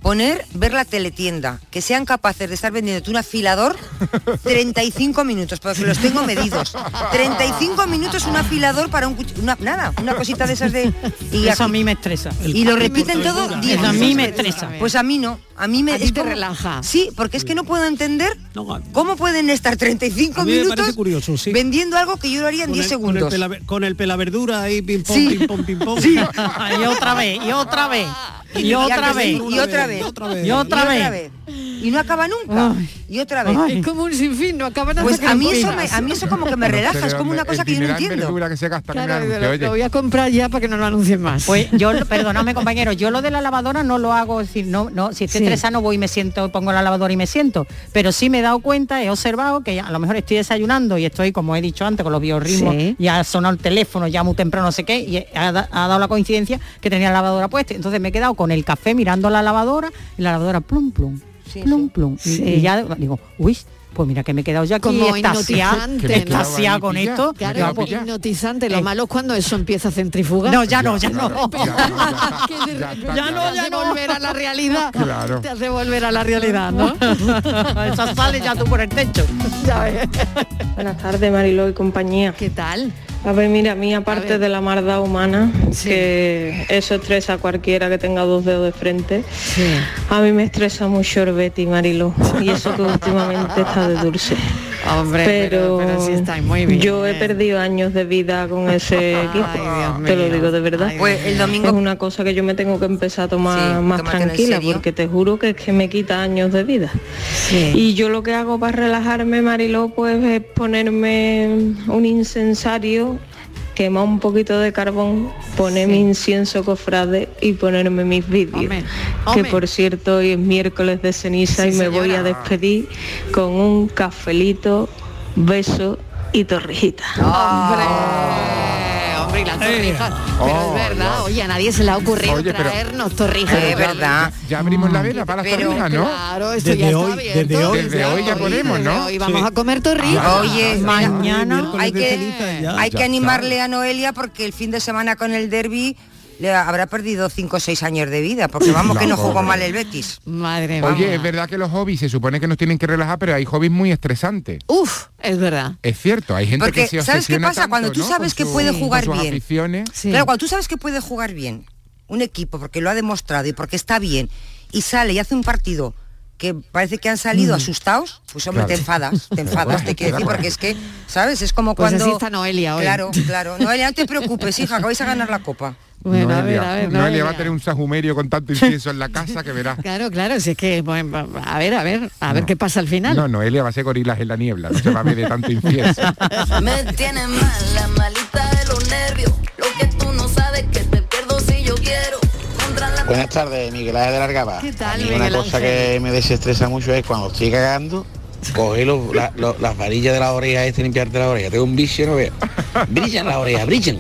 Poner, ver la teletienda, que sean capaces de estar vendiendo un afilador 35 minutos, porque los tengo medidos. 35 minutos un afilador para un cuch- una, nada, una cosita de esas de y Eso a mí me estresa. y lo repiten todo Eso 10 a mí me estresa. Pues a mí no, a mí me A ti es te como- relaja. Sí, porque es que no puedo entender cómo pueden estar 35 A mí me minutos curioso, sí. vendiendo algo que yo lo haría en Con 10 el- con el segundos. pela- Con el pelaverdura ahí, pim pom, Sí. pim pom, pim pom. y otra vez, y otra vez, y otra vez, y otra vez, y otra vez. y otra vez. Y no acaba nunca. Y otra vez. Es como un sinfín, no acaban hasta Pues a mí eso me- a mí eso como que me No sé relaja, es como una cosa que yo no entiendo. verdura que se gasta en Claro, un anuncio, lo, oye. lo voy a comprar ya para que no lo anuncien más. Pues yo, perdóname compañero, yo lo de la lavadora no lo hago, es decir, no, no, si estoy Sí. estresada no voy y me siento, pongo la lavadora y me siento, pero sí me he dado cuenta, he observado que a lo mejor estoy desayunando y estoy, como he dicho antes, con los biorritmos, Sí. ya ha sonado el teléfono, ya muy temprano, no sé qué, y ha dado la coincidencia que tenía la lavadora puesta, entonces me he quedado con el café mirando la lavadora y la lavadora plum plum, plum plum, y- Sí. y, ya digo, uy, pues mira que me he quedado ya aquí Como extasiada con esto. Claro, pues, hipnotizante. Lo Eh. malo es cuando eso empieza a centrifugar. No, ya no, ya no. Repente Ya te no, ya hace no. volver a la realidad. Claro. Te hace volver a la realidad, ¿no? Esa sale ya tú por el techo. Ya ves. Buenas tardes, Mariló y compañía. ¿Qué tal? A ver, mira, a mí aparte de la maldad humana, que eso estresa a cualquiera que tenga dos dedos de frente, a mí me estresa mucho el Betty, Mariló, y eso que últimamente está de dulce. Hombre, pero, pero sí estáis muy bien. Yo he perdido años de vida con ese equipo, te lo digo de verdad. Ay, Pues el domingo- es una cosa que yo me tengo que empezar a tomar Sí, más tranquila, porque te juro que es que me quita años de vida. Y yo lo que hago para relajarme, Mariló, pues es ponerme un incensario, quemar un poquito de carbón, poner mi incienso cofrade y ponerme mis vídeos. Que hombre. por cierto hoy es miércoles de ceniza Sí, y me voy a despedir con un cafelito, beso y torrijita. Hombre, hombre, y las torrijas. Pero Oh, es verdad, Dios. oye, a nadie se le ha ocurrido Oye, pero- traernos torrijas. Es verdad. Ya abrimos la vela para las Pero- torrijas, ¿no? Claro, esto Desde ya hoy, está abierto. desde hoy. Desde hoy ya ponemos, ¿no? Hoy vamos Sí. a comer torrijas. Oye, mañana hay que, hay que animarle a Noelia porque el fin de semana con el derby le habrá perdido 5 o 6 años de vida, porque vamos La que no jugó mal el Betis. Madre mía. Oye, es verdad que los hobbies se supone que nos tienen que relajar, pero hay hobbies muy estresantes. Uf, es verdad. Es cierto, hay gente Porque, que se ¿sabes qué pasa? tanto, Cuando tú ¿no? sabes que su- puede jugar sus bien. Sí. Claro, cuando tú sabes que puede jugar bien un equipo porque lo ha demostrado y porque está bien y sale y hace un partido que parece que han salido asustados, pues hombre, Mm. Claro. te enfadas, te enfadas, te quiero decir, porque es que, ¿sabes? Es como Pues cuando... así está Noelia hoy. Claro, claro. Noelia, no te preocupes, hija, que vais a ganar la copa. Bueno, a ver, Noelia, a ver. Noelia Noelia. va a tener un sajumerio con tanto incienso en la casa que verás. Claro, claro, si es que, bueno, a ver, a ver, a ver qué pasa al final. No, Noelia va a ser gorilas en la niebla, no se va a ver de tanto incienso. Me tiene mal la malita de los nervios. Lo que tú no sabes que te pierdo si yo quiero. Buenas tardes, Miguel Ángel de Largaba. ¿Qué tal, A mí Miguel Una cosa Ángel? que me desestresa mucho es cuando estoy cagando, coger los- la- lo- las varillas de la oreja este limpiarte la oreja. Tengo un vicio, no veo. Brillan las orejas, brillan.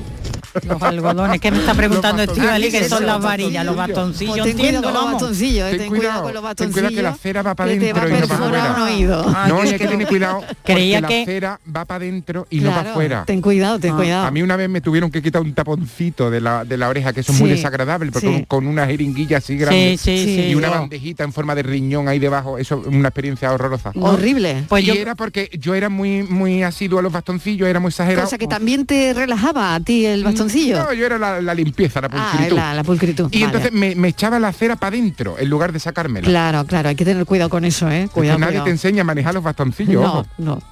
Los algodones, ¿qué me está preguntando Estivali? que son las varillas? Los bastoncillos, Pues ten cuidado entiendo, con los bastoncillos, eh, Ten ten cuidado cuidado, con los ten bastoncillos. cuidado que la cera va para adentro y no para afuera. un oído. no, y hay que tener cuidado Creía porque que- la cera va para adentro y no para afuera. ten cuidado, ten cuidado. A mí una vez me tuvieron que quitar un taponcito de la, de la oreja, que eso es muy desagradable, porque sí. con- con una jeringuilla así grande sí, sí. y una Oh. bandejita en forma de riñón ahí debajo, eso es una experiencia horrorosa. Horrible. Pues y yo- era porque yo era muy muy asiduo a los bastoncillos, era muy exagerado. Cosa que también te relajaba a ti el bastoncillo. No, yo era la, la limpieza, la ah, pulcritud. la, la pulcritud. y vale. entonces me, me echaba la cera para adentro en lugar de sacármela. Claro, claro, hay que tener cuidado con eso, ¿eh? Es que Cuidado, nadie cuidado. te enseña a manejar los bastoncillos. No, ojo. no.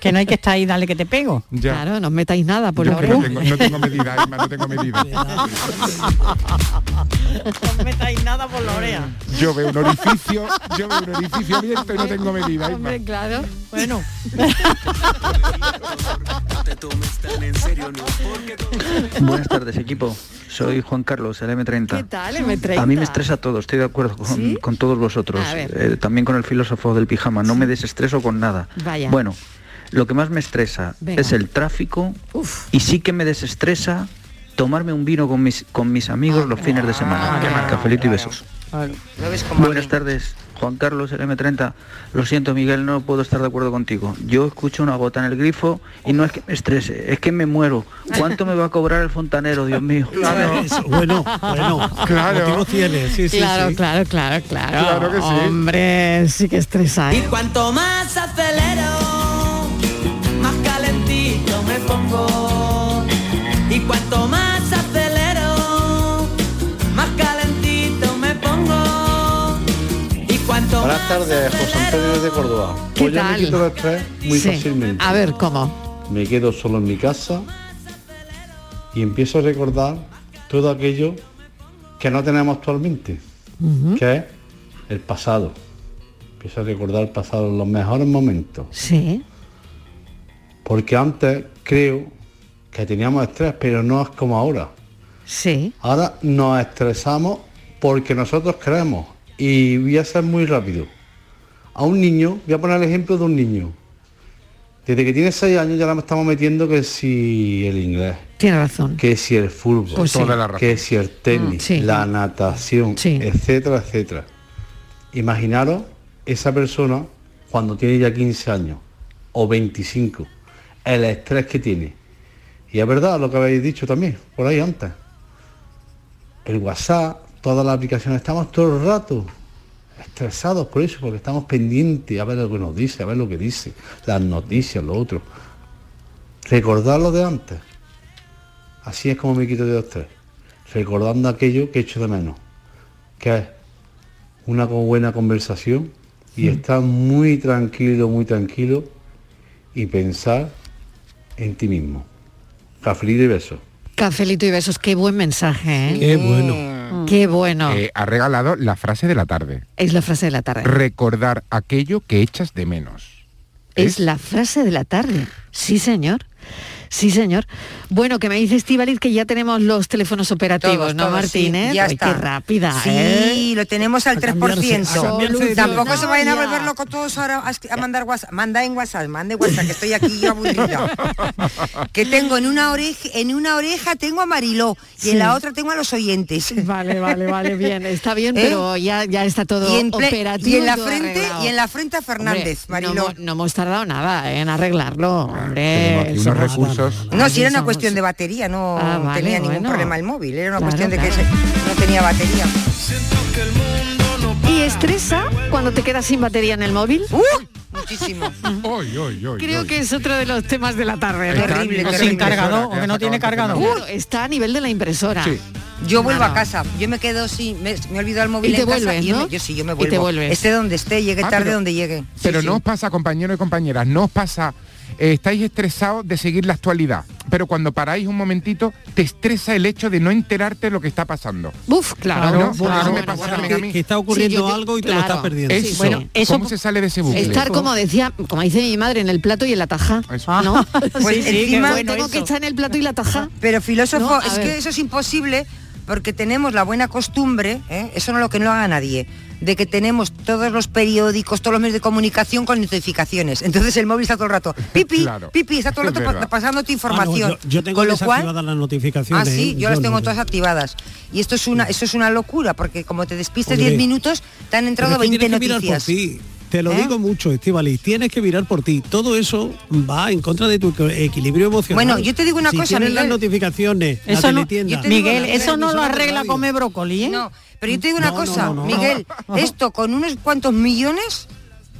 Que no hay que estar ahí, dale que te pego. Ya. Claro, no os metáis nada por Yo la que no oreja. tengo, no tengo medida, Isma, no tengo medida. No metáis nada por la oreja. Yo veo un orificio, yo veo un orificio abierto y no tengo medida, Isma. Hombre, claro. Bueno. Buenas tardes, equipo. Soy Juan Carlos, el M30. ¿Qué tal, M30? A mí me estresa todo, estoy de acuerdo con, ¿Sí? con todos vosotros. Eh, también con el filósofo del pijama, no me desestreso con nada. Vaya. Bueno, lo que más me estresa Venga. es el tráfico y sí que me desestresa tomarme un vino con mis, con mis amigos los fines de semana. Cafelito y besos. Buenas tardes, Juan Carlos, el M30. Lo siento, Miguel, no puedo estar de acuerdo contigo. Yo escucho una gota en el grifo y no es que me estrese, es que me muero. ¿Cuánto me va a cobrar el fontanero, Dios mío? Eso, bueno, bueno, Claro. sí, sí, claro, sí. claro, claro, claro. Claro que sí. Hombre, sí que estresa, ¿eh? cuanto más acelero, pongo. Y cuanto más acelero, más calentito me pongo. Y cuanto Buenas tardes, José Antonio de Córdoba. ¿Qué Pues yo tal? me quito el estrés muy Sí. fácilmente. A ver, ¿cómo? Me quedo solo en mi casa y empiezo a recordar todo aquello que no tenemos actualmente, Ujú. que es el pasado. Empiezo a recordar el pasado, los mejores momentos. Sí. Porque antes creo que teníamos estrés, pero no es como ahora. Sí. Ahora nos estresamos porque nosotros queremos. Y voy a ser muy rápido. A un niño, voy a poner el ejemplo de un niño. Desde que tiene 6 años ya le estamos metiendo que si el inglés, Tiene razón. que si el fútbol, Pues sí. Toda la razón. que si el tenis, Mm, sí. la natación, etcétera, etcétera. Imaginaros esa persona cuando tiene ya 15 años o 25, el estrés que tiene. Y es verdad lo que habéis dicho también, por ahí antes. El WhatsApp, todas las aplicaciones, estamos todo el rato estresados por eso, porque estamos pendientes a ver lo que nos dice, a ver lo que dice, las noticias, lo otro. Recordar lo de antes. Así es como me quito de estrés. Recordando aquello que echo de menos. Que es una buena conversación y estar muy tranquilo, muy tranquilo y pensar en ti mismo. Cafelito y besos. Cafelito y besos, qué buen mensaje, ¿eh? Qué bueno. Qué bueno. Eh, ha regalado la frase de la tarde. Es la frase de la tarde. Recordar aquello que echas de menos. Es la frase de la tarde. Sí, señor. Sí, señor. Bueno, que me dice Estivaliz que ya tenemos los teléfonos operativos, Todos, ¿no, todos, Martínez? sí, ya Ay, está. qué rápida, Sí, ¿eh? lo tenemos al A cambiarse, 3%. a cambiarse de Tampoco se vayan a volver locos todos ahora a, a mandar WhatsApp. Manda en WhatsApp, mande WhatsApp, que estoy aquí yo aburrida. que tengo en una oreja, en una oreja tengo a Mariló y Sí. en la otra tengo a los oyentes. Vale, vale, vale, bien. Está bien, ¿Eh? pero ya, ya está todo y en, operativo. y en la frente arreglado. y en la frente a Fernández, Hombre, Mariló. No, hemos- no hemos tardado nada en arreglarlo, hombre. aquí unos No, si era una cuestión de batería, no Ah, vale, tenía ningún bueno. problema el móvil, era una Claro, cuestión de que claro. se- no tenía batería. ¿Y estresa cuando te quedas sin batería en el móvil? Muchísimo. Creo que es otro de los temas de la tarde. Terrible, terrible. sin cargador, o que no tiene cargador. Está a nivel de la impresora. Yo vuelvo No, a casa, yo me quedo sin, me, me he olvidado el móvil Y te en casa y yo, ¿no? me- yo sí, yo me Y vuelvo. te vuelves. Esté donde esté, llegue Ah, tarde pero- donde llegue. Sí, Pero sí. no os pasa, compañeros y compañeras, no os pasa, eh, estáis estresados de seguir la actualidad, pero cuando paráis un momentito, te estresa el hecho de no enterarte de lo que está pasando. Uf, claro. ¿no? bueno, Porque eso me bueno, pasa bueno. también a mí. Que está ocurriendo Sí, yo te- algo y te lo estás perdiendo. Eso, Bueno, eso- ¿cómo se sale de ese bucle? Estar, como decía, como dice mi madre, en el plato y en la taja. ¿no? Pues Sí, sí, encima tengo que estar en el plato y la taja. Pero filósofo, No, es ver. que eso es imposible porque tenemos la buena costumbre, ¿eh? eso no es lo que no haga nadie, de que tenemos todos los periódicos, todos los medios de comunicación con notificaciones. Entonces el móvil está todo el rato, pipi, Claro. pipi, está todo el Es rato pa- verdad. pasando tu Ah, no, información. yo, yo tengo con lo cual, las notificaciones. Ah, sí, ¿eh? yo las tengo no. todas activadas. Y esto es una, eso es una locura, porque como te despistes Hombre. 10 minutos, te han entrado Pero es que 20 tienes que mirar por noticias. ti. Te lo ¿Eh? digo mucho, Estivali, tienes que mirar por ti. Todo eso va en contra de tu equilibrio emocional. Bueno, yo te digo una Si cosa, tienes las Miguel. notificaciones, la Eso no- Miguel, la eso no lo arregla comer brócoli, ¿eh? No, pero yo te digo una No, cosa, no, no, no. Miguel, esto con unos cuantos millones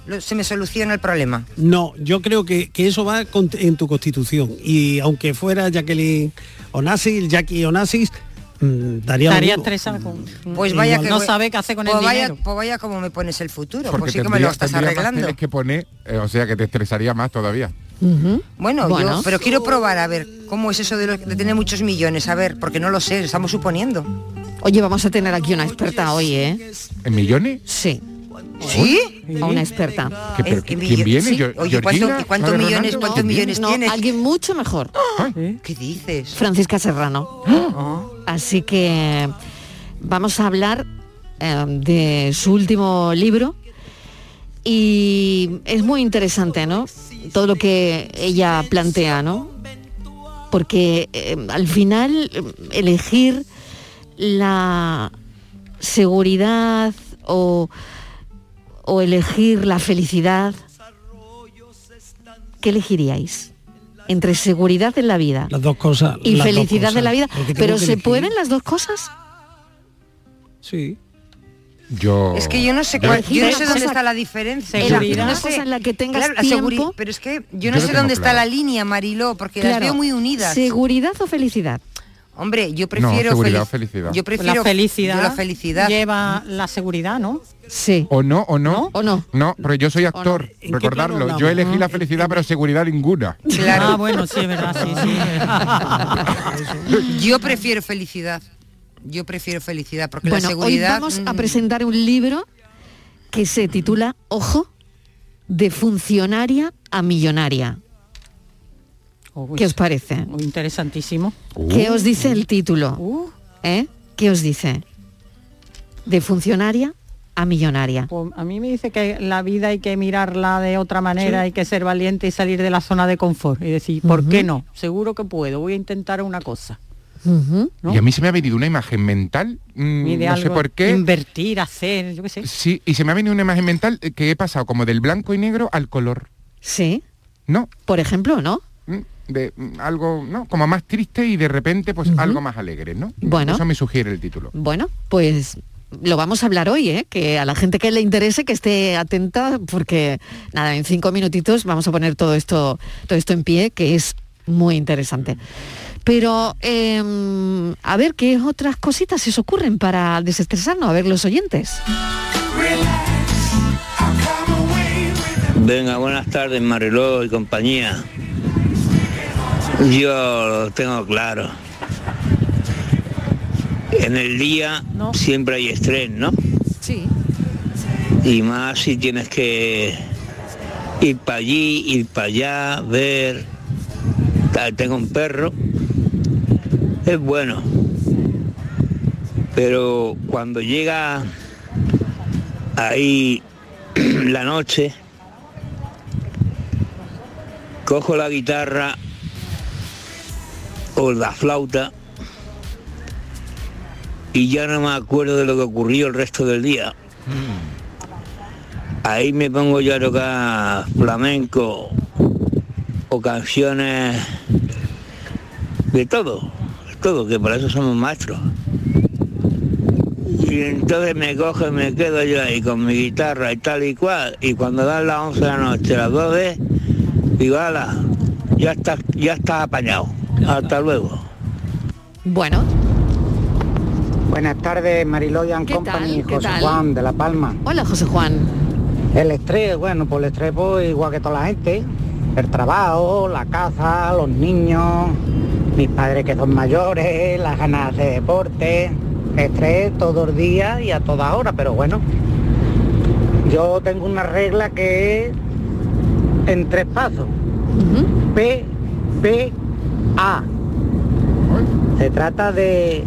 lo- se me soluciona el problema. No, yo creo que, que eso va con- en tu constitución. Y aunque fuera Jacqueline Onassis, Jackie Onassis, mm, daría mismo. estresada con... Pues vaya Igual que no voy- sabe qué hace con pues el vaya, dinero. Pues vaya como me pones el futuro, Porque pues sí que me lo estás más arreglando. que poner, eh, o sea que te estresaría más todavía. Bueno, Bueno. yo, pero quiero probar a ver cómo es eso de, lo- de tener muchos millones, a ver, porque no lo sé, estamos suponiendo. Oye, vamos a tener aquí una experta hoy, ¿eh? ¿En millones? Sí. ¿Sí? A una experta. ¿Qué, pero ¿qué ¿Quién viene? sí. Oye, ¿cuánto- Georgina, y cuántos ¿sabe millones- cuántos millones No, tienes? alguien mucho mejor. ¿Qué dices? Francisca Serrano. Así que vamos a hablar eh, de su último libro y es muy interesante, ¿no? Todo lo que ella plantea, ¿no? Porque eh, al final eh, elegir la seguridad o, o elegir la felicidad, ¿qué elegiríais? Entre seguridad en la vida Las dos cosas. y las felicidad de cosas. la vida. Pero ¿se elegir. pueden las dos cosas? Sí. Yo... Es que yo no sé yo- cuál, yo no sé dónde está la diferencia. No sé- cosa en la que tengas claro, la seguri- tiempo. pero es que yo no sé dónde está la línea, Mariló, porque las Claro, veo muy unidas. ¿Seguridad o felicidad? Hombre, yo prefiero seguridad felicidad. Yo Pues prefiero la felicidad, yo la felicidad. lleva la seguridad, ¿no? Sí. ¿O no, o no? ¿O no? No, pero yo soy actor, ¿En qué plano recordarlo. Yo elegí la felicidad, pero seguridad ninguna. Claro. Ah, bueno, sí, es verdad, sí, sí. Yo prefiero felicidad. Yo prefiero felicidad porque Bueno, la seguridad hoy vamos a mm, presentar un libro que se titula, ojo, de funcionaria a millonaria. Uy, ¿Qué os parece? muy interesantísimo. ¿Qué os dice el título? Uh, ¿Eh? ¿Qué os dice? De funcionaria a millonaria. pues a mí me dice que la vida hay que mirarla de otra manera, hay que ser valiente y salir de la zona de confort y decir, ¿por qué no? Seguro que puedo, voy a intentar una cosa. Y a mí se me ha venido una imagen mental, mm, de no sé por qué. Invertir, hacer, yo qué sé. Sí, y se me ha venido una imagen mental que he pasado como del blanco y negro al color. Sí, No, por ejemplo, ¿no? De mm, algo, ¿no? Como más triste y de repente pues algo más alegre, ¿no? Bueno. Eso me sugiere el título. Bueno, pues lo vamos a hablar hoy, ¿eh? que a la gente que le interese que esté atenta, porque nada, en cinco minutitos vamos a poner todo esto, todo esto en pie, que es muy interesante. Pero em, a ver qué otras cositas se os ocurren para desestresarnos, a ver los oyentes. Venga, buenas tardes Mariló y compañía. Yo lo tengo claro. En el día siempre hay estrés, ¿no? Sí. Y más si tienes que ir para allí, ir para allá, ver. Tal, Tengo un perro. Es bueno. Pero cuando llega ahí la noche, cojo la guitarra o la flauta y ya no me acuerdo de lo que ocurrió el resto del día. Ahí me pongo yo a tocar flamenco o canciones de todo, de todo, que para eso somos maestros. Y entonces me y me quedo yo ahí con mi guitarra y tal y cual. Y cuando dan las 11 de la noche, las 12, digo, ala, ya estás, ya estás apañado. Hasta luego. Bueno, Buenas tardes, ¿Qué Company, José tal? Juan de La Palma. hola José Juan. El estrés, bueno, pues el estrés pues, igual que toda la gente. El trabajo, la casa, los niños, mis padres que son mayores, las ganas de hacer deporte, estrés todo el día y a toda hora, pero bueno. Yo tengo una regla que es en tres pasos. P, P, A. Se trata de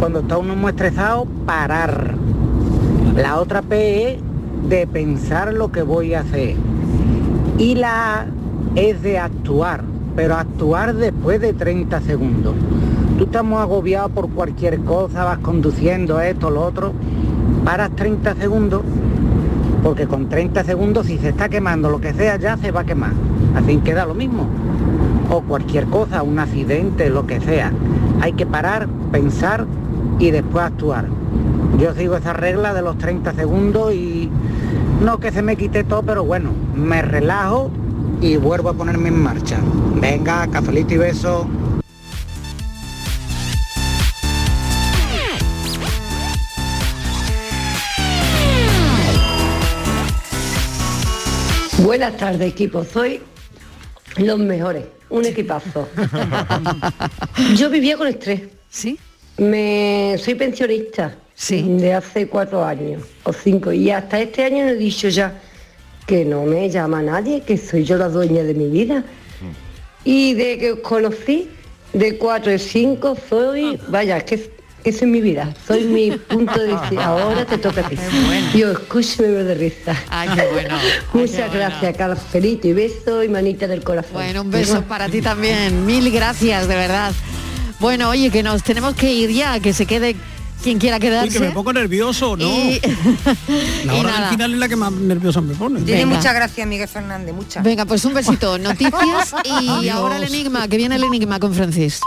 cuando está uno muy estresado, parar. La otra P es de pensar lo que voy a hacer. Y la A es de actuar, pero actuar después de 30 segundos. Tú estamos agobiados por cualquier cosa, vas conduciendo esto, lo otro, paras 30 segundos, porque con 30 segundos si se está quemando lo que sea ya se va a quemar. Así queda lo mismo. Cualquier cosa, un accidente, lo que sea. Hay que parar, pensar y después actuar. Yo sigo esa regla de los 30 segundos y no que se me quite todo, pero bueno, me relajo y vuelvo a ponerme en marcha. Venga, cafelito y beso. Buenas tardes, equipo. Soy los mejores. Un equipazo. Yo vivía con estrés. ¿Sí? Me, soy pensionista. Sí. De hace cuatro años o cinco. Y hasta este año no he dicho ya que no me llama nadie, que soy yo la dueña de mi vida. Y de que os conocí, de cuatro y cinco, soy, vaya, que esa es mi vida. Soy mi punto de decir, ahora te toca a ti. Yo escucho y me veo de risa. Ay, qué bueno. Muchas gracias, Carlos Felito, y beso y manita del corazón. Bueno, un beso para ti también. Mil gracias, de verdad. Bueno, oye, que nos tenemos que ir ya, que se quede quien quiera Uy, quedarse. que me pongo nervioso, ¿no? Y- La hora del nada. final es la que más nerviosa me pone. Tiene mucha gracia Miguel Fernández, mucha. Venga, pues un besito. Noticias y Adiós. ahora el enigma, que viene el enigma con Francis.